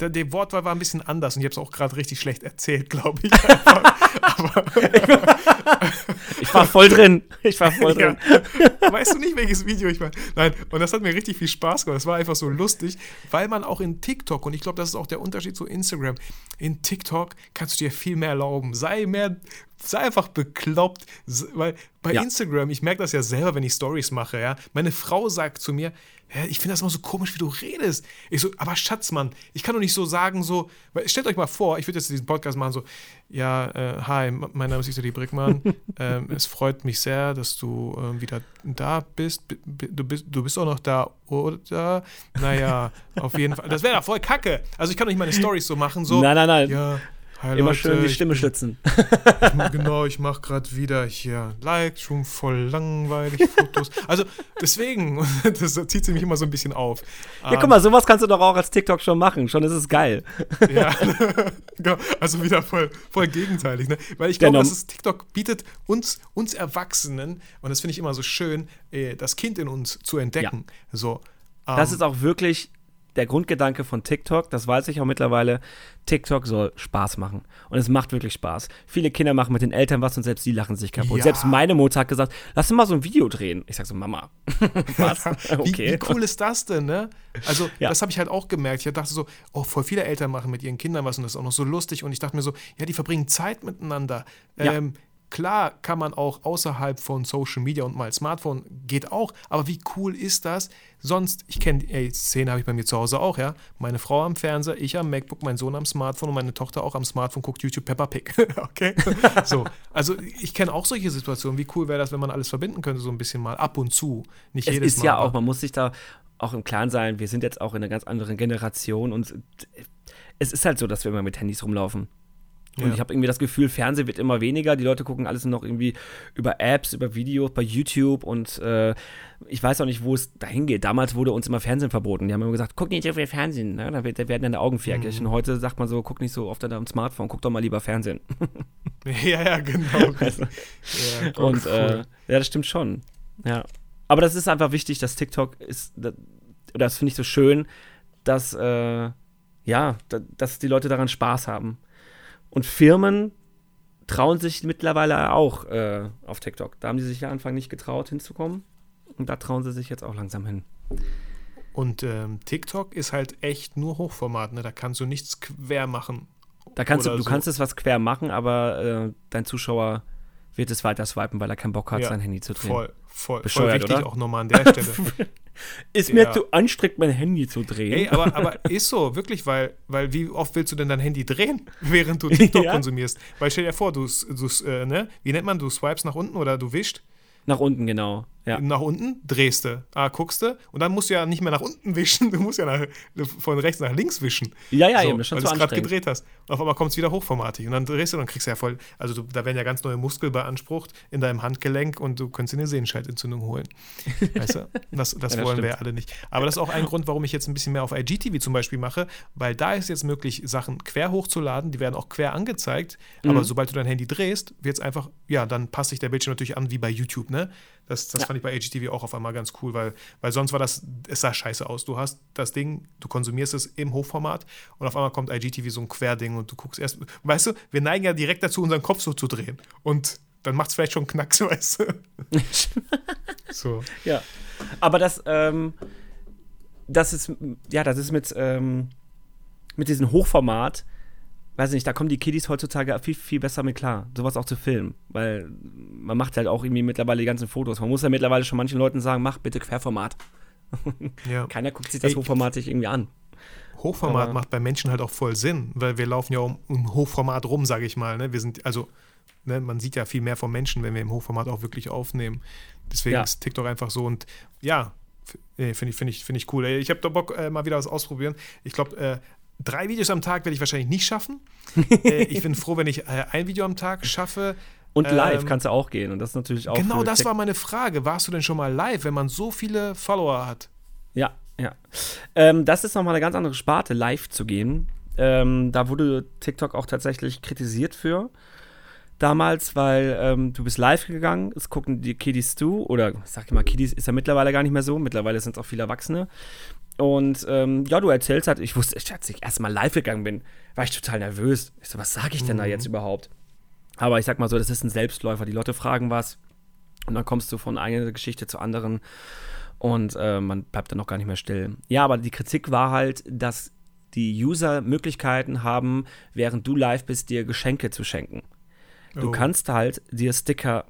die Wortwahl war ein bisschen anders und ich habe es auch gerade richtig schlecht erzählt, glaube ich. aber, Ich war voll drin. Ich war voll drin. Ja. Weißt du nicht, welches Video ich war? Nein, und das hat mir richtig viel Spaß gemacht. Das war einfach so lustig, weil man auch in TikTok, und ich glaube, das ist auch der Unterschied zu Instagram, in TikTok kannst du dir viel mehr erlauben. Sei mehr, sei einfach bekloppt, weil bei Ja. Instagram, ich merke das ja selber, wenn ich Stories mache, ja. Meine Frau sagt zu mir, ich finde das immer so komisch, wie du redest. Ich so, aber Schatz, Mann, ich kann doch nicht so sagen, so, weil, stellt euch mal vor, ich würde jetzt diesen Podcast machen, so, ja, äh, hi, mein Name ist Isoli Brickmann. ähm, es freut mich sehr, dass du ähm, wieder da bist. B- du, bist. du bist auch noch da, oder? Naja, auf jeden Fall. Das wäre doch voll kacke. Also ich kann doch nicht meine Stories so machen, so. Nein, nein, nein. Ja, hi Immer Leute, schön die Stimme schützen. genau, ich mache gerade wieder hier schon voll langweilig Fotos. Also deswegen, das zieht sie mich immer so ein bisschen auf. Ja, guck mal, sowas kannst du doch auch als TikTok schon machen. Schon ist es geil. Ja, genau. also wieder voll, voll gegenteilig. Ne? Weil ich glaube, dass TikTok bietet uns, uns Erwachsenen, und das finde ich immer so schön, äh, das Kind in uns zu entdecken. So, Das ähm, ist auch wirklich der Grundgedanke von TikTok, das weiß ich auch mittlerweile. TikTok soll Spaß machen. Und es macht wirklich Spaß. Viele Kinder machen mit den Eltern was und selbst die lachen sich kaputt. Ja. Selbst meine Mutter hat gesagt, lass uns mal so ein Video drehen. Ich sag so, Mama, was? Wie, Okay. wie cool ist das denn, ne? Also, Ja. das habe ich halt auch gemerkt. Ich dachte so, oh, voll viele Eltern machen mit ihren Kindern was und das ist auch noch so lustig. Und ich dachte mir so, ja, die verbringen Zeit miteinander. Ja. Ähm, Klar kann man auch außerhalb von Social Media und mal Smartphone, geht auch, aber wie cool ist das? Sonst, ich kenne, ey, Szene habe ich bei mir zu Hause auch, ja. Meine Frau am Fernseher, ich am MacBook, mein Sohn am Smartphone und meine Tochter auch am Smartphone guckt YouTube Peppa Pig. okay? so, also ich kenne auch solche Situationen. Wie cool wäre das, wenn man alles verbinden könnte, so ein bisschen mal ab und zu. Nicht es jedes ist Mal. ja auch, man muss sich da auch im Klaren sein, wir sind jetzt auch in einer ganz anderen Generation und es ist halt so, dass wir immer mit Handys rumlaufen. Und Ja. ich habe irgendwie das Gefühl, Fernsehen wird immer weniger. Die Leute gucken alles nur noch irgendwie über Apps, über Videos, bei YouTube und äh, ich weiß auch nicht, wo es dahin geht. Damals wurde uns immer Fernsehen verboten. Die haben immer gesagt, guck nicht so viel Fernsehen, ne? da, werden deine Augen fertig. Mhm. Und heute sagt man so, guck nicht so oft an deinem Smartphone, guck doch mal lieber Fernsehen. Ja, ja, genau. Also, ja, Und äh, ja, das stimmt schon. Ja. Aber das ist einfach wichtig, dass TikTok ist, da- oder das finde ich so schön, dass, äh, ja, da, dass die Leute daran Spaß haben. Und Firmen trauen sich mittlerweile auch äh, auf TikTok. Da haben die sich ja Anfang nicht getraut, hinzukommen. Und da trauen sie sich jetzt auch langsam hin. Und ähm, TikTok ist halt echt nur Hochformat, ne? Da kannst du nichts quer machen. Da kannst du, du so. kannst es was quer machen, aber äh, dein Zuschauer wird es weiter swipen, weil er keinen Bock hat, Ja, sein Handy zu drehen. Voll, voll, voll Bescheuert, wichtig oder? auch nochmal an der Stelle. Ist mir Ja. zu anstrengend, mein Handy zu drehen. Ey, aber, aber ist so, wirklich, weil, weil wie oft willst du denn dein Handy drehen, während du TikTok Ja. konsumierst? Weil stell dir vor, du, du äh, ne? Wie nennt man, du swipes nach unten oder du wischst Nach unten, genau. Ja. nach unten, drehst du, ah, guckst du und dann musst du ja nicht mehr nach unten wischen, du musst ja nach, von rechts nach links wischen. Ja, ja, so, eben, das schon weil du es gerade gedreht hast. Und auf einmal kommt es wieder hochformatig und dann drehst du, dann kriegst du ja voll, also du, da werden ja ganz neue Muskeln beansprucht in deinem Handgelenk und du könntest dir eine Sehenscheidentzündung holen. Weißt du? Das, das Ja, das wollen wir ja alle nicht. Aber das ist auch ein Grund, warum ich jetzt ein bisschen mehr auf IGTV zum Beispiel mache, weil da ist jetzt möglich, Sachen quer hochzuladen, die werden auch quer angezeigt, aber Mhm. sobald du dein Handy drehst, wird es einfach, ja, dann passt sich der Bildschirm natürlich an wie bei YouTube, ne? Das, das Ja. fand ich bei IGTV auch auf einmal ganz cool, weil, weil sonst war das, es sah scheiße aus. Du hast das Ding, du konsumierst es im Hochformat und auf einmal kommt IGTV so ein Querding und du guckst erst, weißt du, wir neigen ja direkt dazu, unseren Kopf so zu drehen und dann macht es vielleicht schon Knacks, weißt du? so. Ja. Aber das, ähm, das ist, ja, das ist mit, ähm, mit diesem Hochformat, weiß nicht, da kommen die Kiddies heutzutage viel, viel besser mit klar, sowas auch zu filmen. Weil man macht halt auch irgendwie mittlerweile die ganzen Fotos. Man muss ja mittlerweile schon manchen Leuten sagen, mach bitte Querformat. Ja. Keiner guckt sich das Ey, hochformatig irgendwie an. Hochformat Aber- macht bei Menschen halt auch voll Sinn, weil wir laufen ja um, um Hochformat rum, sage ich mal. Ne? Wir sind, also, ne, man sieht ja viel mehr vom Menschen, wenn wir im Hochformat auch wirklich aufnehmen. Deswegen Ja. ist TikTok einfach so und ja, finde ich, finde ich, finde ich cool. Ich habe da Bock, äh, mal wieder was ausprobieren. Ich glaube, äh, drei Videos am Tag werde ich wahrscheinlich nicht schaffen. äh, ich bin froh, wenn ich äh, ein Video am Tag schaffe. Und live Ähm, kannst du auch gehen. Und das ist natürlich auch. Genau das Tik- war meine Frage. Warst du denn schon mal live, wenn man so viele Follower hat? Ja, ja. Ähm, das ist nochmal eine ganz andere Sparte, live zu gehen. Ähm, da wurde TikTok auch tatsächlich kritisiert für damals, weil ähm, du bist live gegangen, es gucken die Kiddies zu, oder ich sag mal, Kiddies ist ja mittlerweile gar nicht mehr so, mittlerweile sind es auch viele Erwachsene. Und ähm, ja, du erzählst halt, ich wusste, als ich erst mal live gegangen bin, war ich total nervös. Ich so, was sage ich denn da jetzt überhaupt? Aber ich sag mal so, das ist ein Selbstläufer. Die Leute fragen was und dann kommst du von einer Geschichte zur anderen und äh, man bleibt dann noch gar nicht mehr still. Ja, aber die Kritik war halt, dass die User Möglichkeiten haben, während du live bist, dir Geschenke zu schenken. Du Oh. kannst halt dir Sticker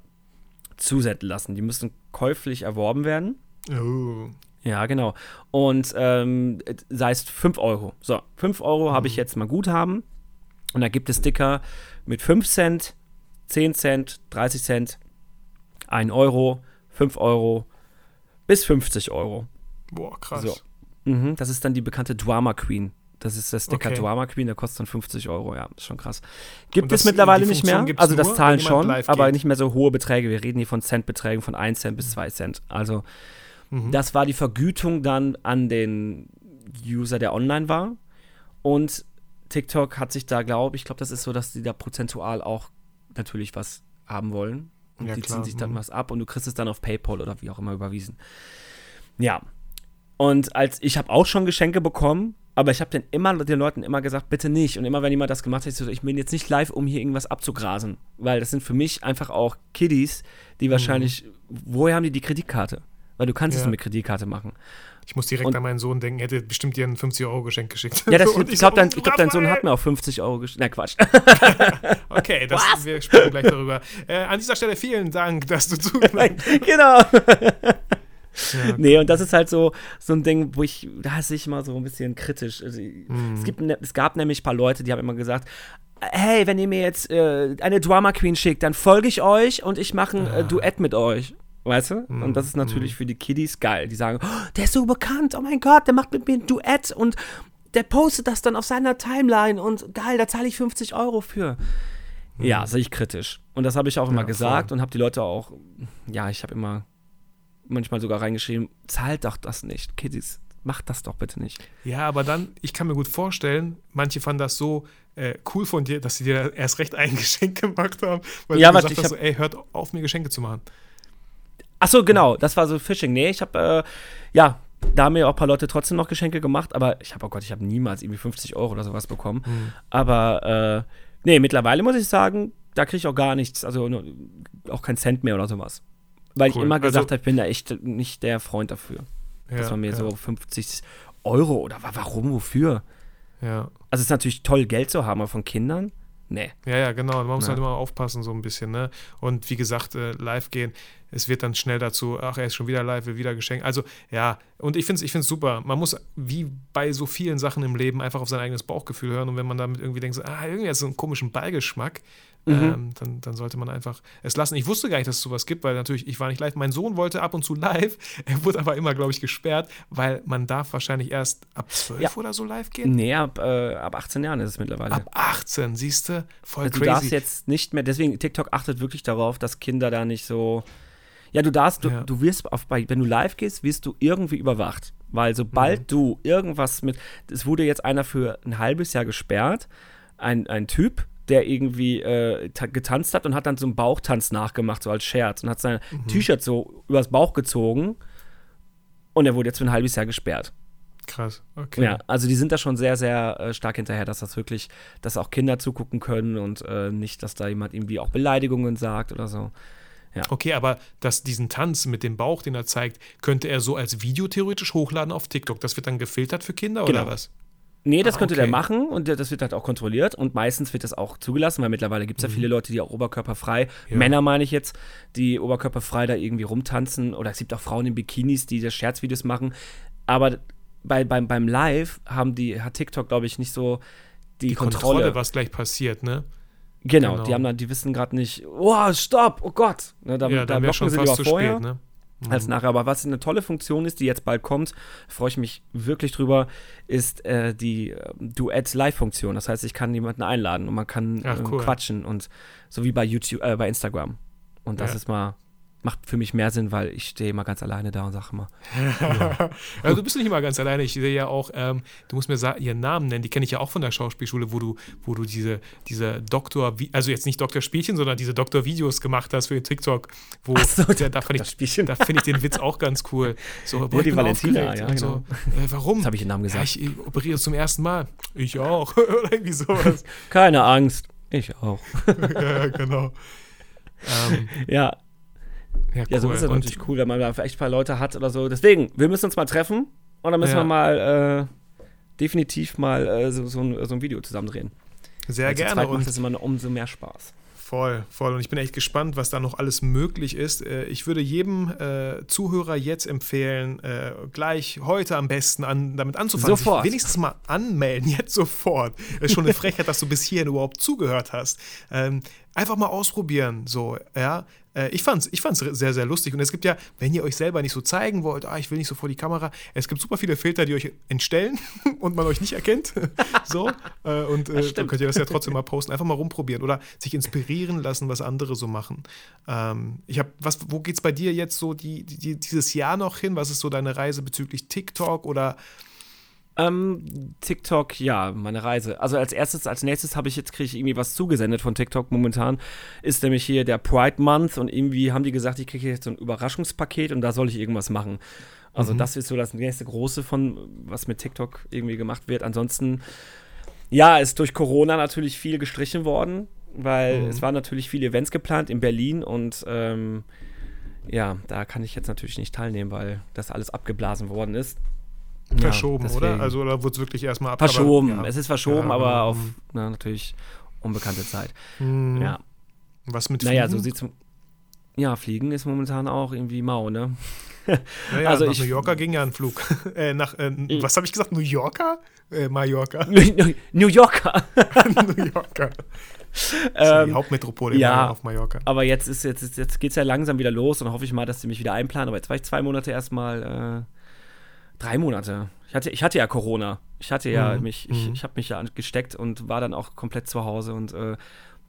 zusenden lassen. Die müssen käuflich erworben werden. Oh. Ja, genau. Und ähm, sei es 5 Euro. So, 5 Euro habe ich jetzt mal Guthaben. Und da gibt es Sticker mit 5 Cent, 10 Cent, 30 Cent, 1 Euro, 5 Euro bis 50 Euro. Boah, krass. So. Mhm, das ist dann die bekannte Drama Queen. Das ist der Sticker Okay. Drama Queen, der kostet dann 50 Euro, ja, ist schon krass. Gibt Und es das- mittlerweile nicht mehr. Also das nur, zahlen schon, aber geht. nicht mehr so hohe Beträge. Wir reden hier von Centbeträgen von 1 Cent bis 2 Cent. Also Mhm. das war die Vergütung dann an den User, der online war. Und TikTok hat sich da, glaube ich, glaube, das ist so, dass die da prozentual auch natürlich was haben wollen. Und Ja, die klar, ziehen sich dann mhm. was ab und du kriegst es dann auf PayPal oder wie auch immer überwiesen. Ja. Und als ich habe auch schon Geschenke bekommen, aber ich habe den immer den Leuten immer gesagt, bitte nicht. Und immer wenn jemand das gemacht hat, ich so, ich bin jetzt nicht live, um hier irgendwas abzugrasen, weil das sind für mich einfach auch Kiddies, die wahrscheinlich, woher haben die die Kreditkarte? Weil du kannst es Ja. nur mit Kreditkarte machen. Ich muss direkt Und- an meinen Sohn denken, hätte bestimmt dir ein 50-Euro-Geschenk geschickt. Ja, das, ich so, glaube, dein, ich glaub, dein Sohn hat mir auch 50 Euro geschenkt. Na, Quatsch. Okay, das, wir sprechen gleich darüber. Äh, an dieser Stelle vielen Dank, dass du zugehört genau. Ja, Nee, und das ist halt so, so ein Ding, wo ich, da sehe ich immer so ein bisschen kritisch. Also, Mhm. es, gibt, ne- es gab nämlich ein paar Leute, die haben immer gesagt, hey, wenn ihr mir jetzt äh, eine Drama Queen schickt, dann folge ich euch und ich mache ein Ah. äh, Duett mit euch. Weißt du? Mhm, Und das ist natürlich für die Kiddies geil. Die sagen, oh, der ist so bekannt, oh mein Gott, der macht mit mir ein Duett und der postet das dann auf seiner Timeline und geil, da zahle ich 50 Euro für. Ja, sehe ich kritisch. Und das habe ich auch immer Mhm. Ja, gesagt voll. und habe die Leute auch, ja, ich habe immer manchmal sogar reingeschrieben, zahlt doch das nicht, Kiddies, macht das doch bitte nicht. Ja, aber dann, ich kann mir gut vorstellen, manche fanden das so äh, cool von dir, dass sie dir erst recht ein Geschenk gemacht haben, weil Ja, du gesagt ich hast, so, ey, hört auf, mir Geschenke zu machen. Ach so, genau, das war so Phishing. Nee, ich habe, äh, ja, da haben mir auch ein paar Leute trotzdem noch Geschenke gemacht, aber ich habe, oh Gott, ich habe niemals irgendwie 50 Euro oder sowas bekommen. Aber, äh, nee, mittlerweile muss ich sagen, da kriege ich auch gar nichts, also auch kein Cent mehr oder sowas. Weil ich Cool. immer gesagt Also- habe, ich bin da echt nicht der Freund dafür. dass Ja, man mir ja, so 50 Euro oder wa- warum, wofür? Ja. Also es ist natürlich toll, Geld zu haben, aber von Kindern? Nee. Ja, ja, genau. Man muss Ja. halt immer aufpassen, so ein bisschen, ne? Und wie gesagt, äh, live gehen, es wird dann schnell dazu, ach, er ist schon wieder live, will wieder geschenkt. Also, ja, und ich finde es ich find's super. Man muss, wie bei so vielen Sachen im Leben, einfach auf sein eigenes Bauchgefühl hören. Und wenn man damit irgendwie denkt, so, ah, irgendwie hat es so einen komischen Beigeschmack, Mhm. ähm, dann, dann sollte man einfach es lassen. Ich wusste gar nicht, dass es sowas gibt, weil natürlich, ich war nicht live. Mein Sohn wollte ab und zu live, er wurde aber immer, glaube ich, gesperrt, weil man darf wahrscheinlich erst ab 12 Ja. oder so live gehen. Nee, ab, äh, ab 18 Jahren ist es mittlerweile. Ab 18, siehst du? Voll Also du darfst crazy. jetzt nicht mehr, deswegen TikTok achtet wirklich darauf, dass Kinder da nicht so. Ja, du darfst, du, Ja. du wirst auf, bei, wenn du live gehst, wirst du irgendwie überwacht. Weil sobald Mhm. du irgendwas mit, es wurde jetzt einer für ein halbes Jahr gesperrt, ein, ein Typ, der irgendwie äh, ta- getanzt hat und hat dann so einen Bauchtanz nachgemacht, so als Scherz und hat sein Mhm. T-Shirt so übers Bauch gezogen und er wurde jetzt für ein halbes Jahr gesperrt. Krass, okay. Ja, also die sind da schon sehr, sehr äh, stark hinterher, dass das wirklich, dass auch Kinder zugucken können und äh, nicht, dass da jemand irgendwie auch Beleidigungen sagt oder so. Okay, aber dass diesen Tanz mit dem Bauch, den er zeigt, könnte er so als Video theoretisch hochladen auf TikTok. Das wird dann gefiltert für Kinder oder Genau. was? Nee, das Ah, könnte der machen und das wird halt auch kontrolliert und meistens wird das auch zugelassen, weil mittlerweile gibt es ja viele Leute, die auch oberkörperfrei, Mhm. Ja. Männer meine ich jetzt, die oberkörperfrei da irgendwie rumtanzen oder es gibt auch Frauen in Bikinis, die das Scherzvideos machen, aber bei, beim, beim Live haben die, hat TikTok, glaube ich, nicht so die, Die Kontrolle. Kontrolle, was gleich passiert, ne? Genau, Genau. die haben dann, die wissen gerade nicht, oh, stopp, oh Gott. Ne, da, ja, da dann wäre schon sie fast zu vorher spät, ne? Als nachher. Aber was eine tolle Funktion ist, die jetzt bald kommt, freue ich mich wirklich drüber, ist äh, die äh, Duett-Live-Funktion. Das heißt, ich kann jemanden einladen und man kann Ach, ähm, cool. quatschen und so wie bei YouTube, äh, bei Instagram. Und das Ja. ist mal, macht für mich mehr Sinn, weil ich stehe immer ganz alleine da und sage immer, Also du bist nicht immer ganz alleine. Ich sehe ja auch, ähm, du musst mir ihren Namen nennen. Die kenne ich ja auch von der Schauspielschule, wo du, wo du diese, diese Doktor, also jetzt nicht Doktor-Spielchen, sondern diese Doktor-Videos gemacht hast für TikTok. Wo, Ach so, da, da fand ich, da finde ich den Witz auch ganz cool. So, Ja, ich die bin Valentina, ja, und so, äh, warum? jetzt habe ich den Namen Ja, gesagt. ich äh, operiere zum ersten Mal. Ich auch. Oder irgendwie sowas. Keine Angst. Ich auch. ja, genau. Ähm, Ja, ja, Ja, so cool. ist es Und- natürlich cool, wenn man da echt ein paar Leute hat oder so. Deswegen, wir müssen uns mal treffen und dann müssen Ja. wir mal äh, definitiv mal äh, so, so, ein, so ein Video zusammen drehen. Sehr Weil gerne. zweit macht Und das immer umso mehr Spaß. Voll, voll. Und ich bin echt gespannt, was da noch alles möglich ist. Äh, Ich würde jedem äh, Zuhörer jetzt empfehlen, äh, gleich heute am besten an, damit anzufangen. Sofort. Sich wenigstens mal anmelden, jetzt sofort. Das ist schon eine Frechheit, dass du bis hierhin überhaupt zugehört hast. Ähm, einfach mal ausprobieren, so, ja. Äh, Ich fand's, ich fand's sehr, sehr lustig. Und es gibt ja, wenn ihr euch selber nicht so zeigen wollt, ah, ich will nicht so vor die Kamera, es gibt super viele Filter, die euch entstellen und man euch nicht erkennt. so. Äh, Und äh, dann könnt ihr das ja trotzdem mal posten. Einfach mal rumprobieren oder sich inspirieren lassen, was andere so machen. Ähm, ich habe, was, wo geht's bei dir jetzt so die, die, dieses Jahr noch hin? Was ist so deine Reise bezüglich TikTok oder Ähm, TikTok, ja, meine Reise. Also als erstes, als nächstes habe ich jetzt, kriege ich irgendwie was zugesendet von TikTok momentan. Ist nämlich hier der Pride Month und irgendwie haben die gesagt, ich kriege jetzt so ein Überraschungspaket und da soll ich irgendwas machen. Also das ist so das nächste große von, was mit TikTok irgendwie gemacht wird. Ansonsten, ja, ist durch Corona natürlich viel gestrichen worden, weil Mhm. es waren natürlich viele Events geplant in Berlin und ähm, ja, da kann ich jetzt natürlich nicht teilnehmen, weil das alles abgeblasen worden ist. Verschoben, Ja, oder? Also oder wurde es wirklich erstmal ab? Verschoben. aber, ja. Es ist verschoben, Ja, aber auf mm. na, natürlich unbekannte Zeit. Hm. Ja. Was mit Naja, Fliegen? so sieht's. Ja, Fliegen ist momentan auch irgendwie mau, ne? Naja, also nach ich- New Yorker ging ja ein Flug. äh, nach, äh, was habe ich gesagt? New Yorker? Äh, Mallorca. New Yorker. New Yorker. Ja die ähm, Hauptmetropole ja. auf Mallorca. aber jetzt ist jetzt, jetzt geht's ja langsam wieder los und hoffe ich mal, dass sie mich wieder einplanen. Aber jetzt war ich zwei Monate erstmal, äh, drei Monate. Ich hatte, ich hatte ja Corona. Ich hatte ja Mhm, mich, ich, mhm. ich habe mich ja gesteckt und war dann auch komplett zu Hause und äh,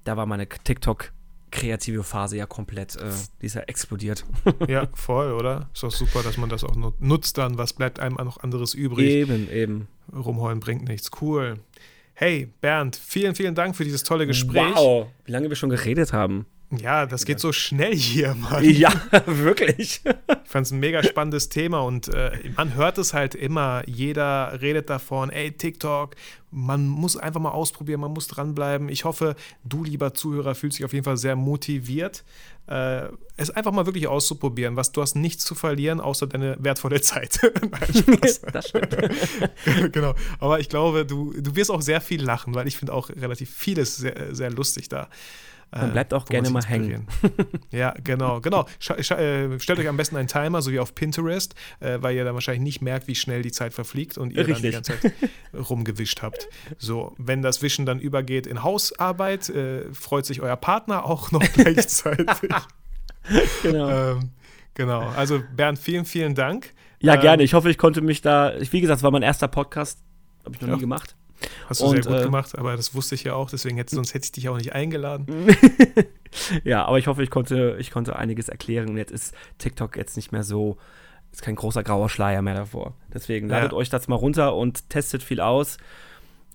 da war meine TikTok kreative Phase ja komplett, äh, die ist ja explodiert. Ja, voll, oder? Ist doch super, dass man das auch nu- nutzt dann. Was bleibt einem noch anderes übrig? Eben, eben. Rumheulen bringt nichts. Cool. Hey, Bernd, vielen, vielen Dank für dieses tolle Gespräch. Wow, wie lange wir schon geredet haben. Ja, das geht so schnell hier, Mann. Ja, wirklich. Ich fand es ein mega spannendes Thema und äh, man hört es halt immer. Jeder redet davon, ey, TikTok, man muss einfach mal ausprobieren, man muss dranbleiben. Ich hoffe, du, lieber Zuhörer, fühlst dich auf jeden Fall sehr motiviert, äh, es einfach mal wirklich auszuprobieren. Was, du hast nichts zu verlieren, außer deine wertvolle Zeit. Nein. Das stimmt. genau. Aber ich glaube, du, du wirst auch sehr viel lachen, weil ich finde auch relativ vieles sehr, sehr lustig da. Man bleibt auch man gerne mal hängen. ja, genau, genau. Scha äh, stellt euch am besten einen Timer, so wie auf Pinterest, äh, weil ihr dann wahrscheinlich nicht merkt, wie schnell die Zeit verfliegt und ihr dann die Richtig. ganze Zeit rumgewischt habt. So, wenn das Wischen dann übergeht in Hausarbeit, äh, freut sich euer Partner auch noch gleichzeitig. Genau. ähm, genau. Also Bernd, vielen, vielen Dank. Ja, Ähm, gerne. Ich hoffe, ich konnte mich da. Wie gesagt, es war mein erster Podcast. Habe ich noch Ja. nie gemacht. Hast du Und, sehr gut äh, gemacht, aber das wusste ich ja auch, deswegen hätte, sonst hätte ich dich auch nicht eingeladen. Ja, aber ich hoffe, ich konnte, ich konnte einiges erklären. Und jetzt ist TikTok jetzt nicht mehr so. Ist kein großer grauer Schleier mehr davor. Deswegen Ja. ladet euch das mal runter und testet viel aus.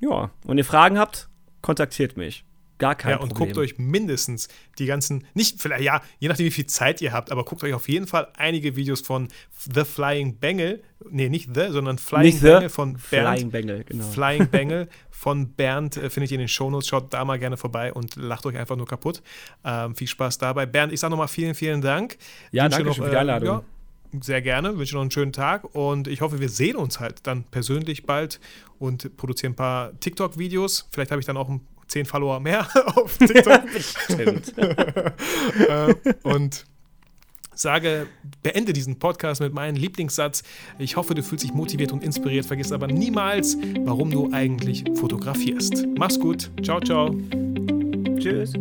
Ja, und ihr Fragen habt, kontaktiert mich. Gar kein ja, und Problem. guckt euch mindestens die ganzen, nicht vielleicht, ja, je nachdem, wie viel Zeit ihr habt, aber guckt euch auf jeden Fall einige Videos von The Flying Bengal, nee, nicht The, sondern Flying the von Bernd. Flying Bengal, genau. Flying Bengal von Bernd äh, findet ihr in den Shownotes. Schaut da mal gerne vorbei und lacht euch einfach nur kaputt. Ähm, viel Spaß dabei. Bernd, ich sage nochmal vielen, vielen Dank. Ja, Wünsche danke noch, schön für die äh, Einladung. ja, sehr gerne. Wünsche noch einen schönen Tag und ich hoffe, wir sehen uns halt dann persönlich bald und produzieren ein paar TikTok-Videos. Vielleicht habe ich dann auch ein 10 Follower mehr auf TikTok. Stimmt. äh, und sage, beende diesen Podcast mit meinem Lieblingssatz. Ich hoffe, du fühlst dich motiviert und inspiriert. Vergiss aber niemals, warum du eigentlich fotografierst. Mach's gut. Ciao, ciao. Tschüss.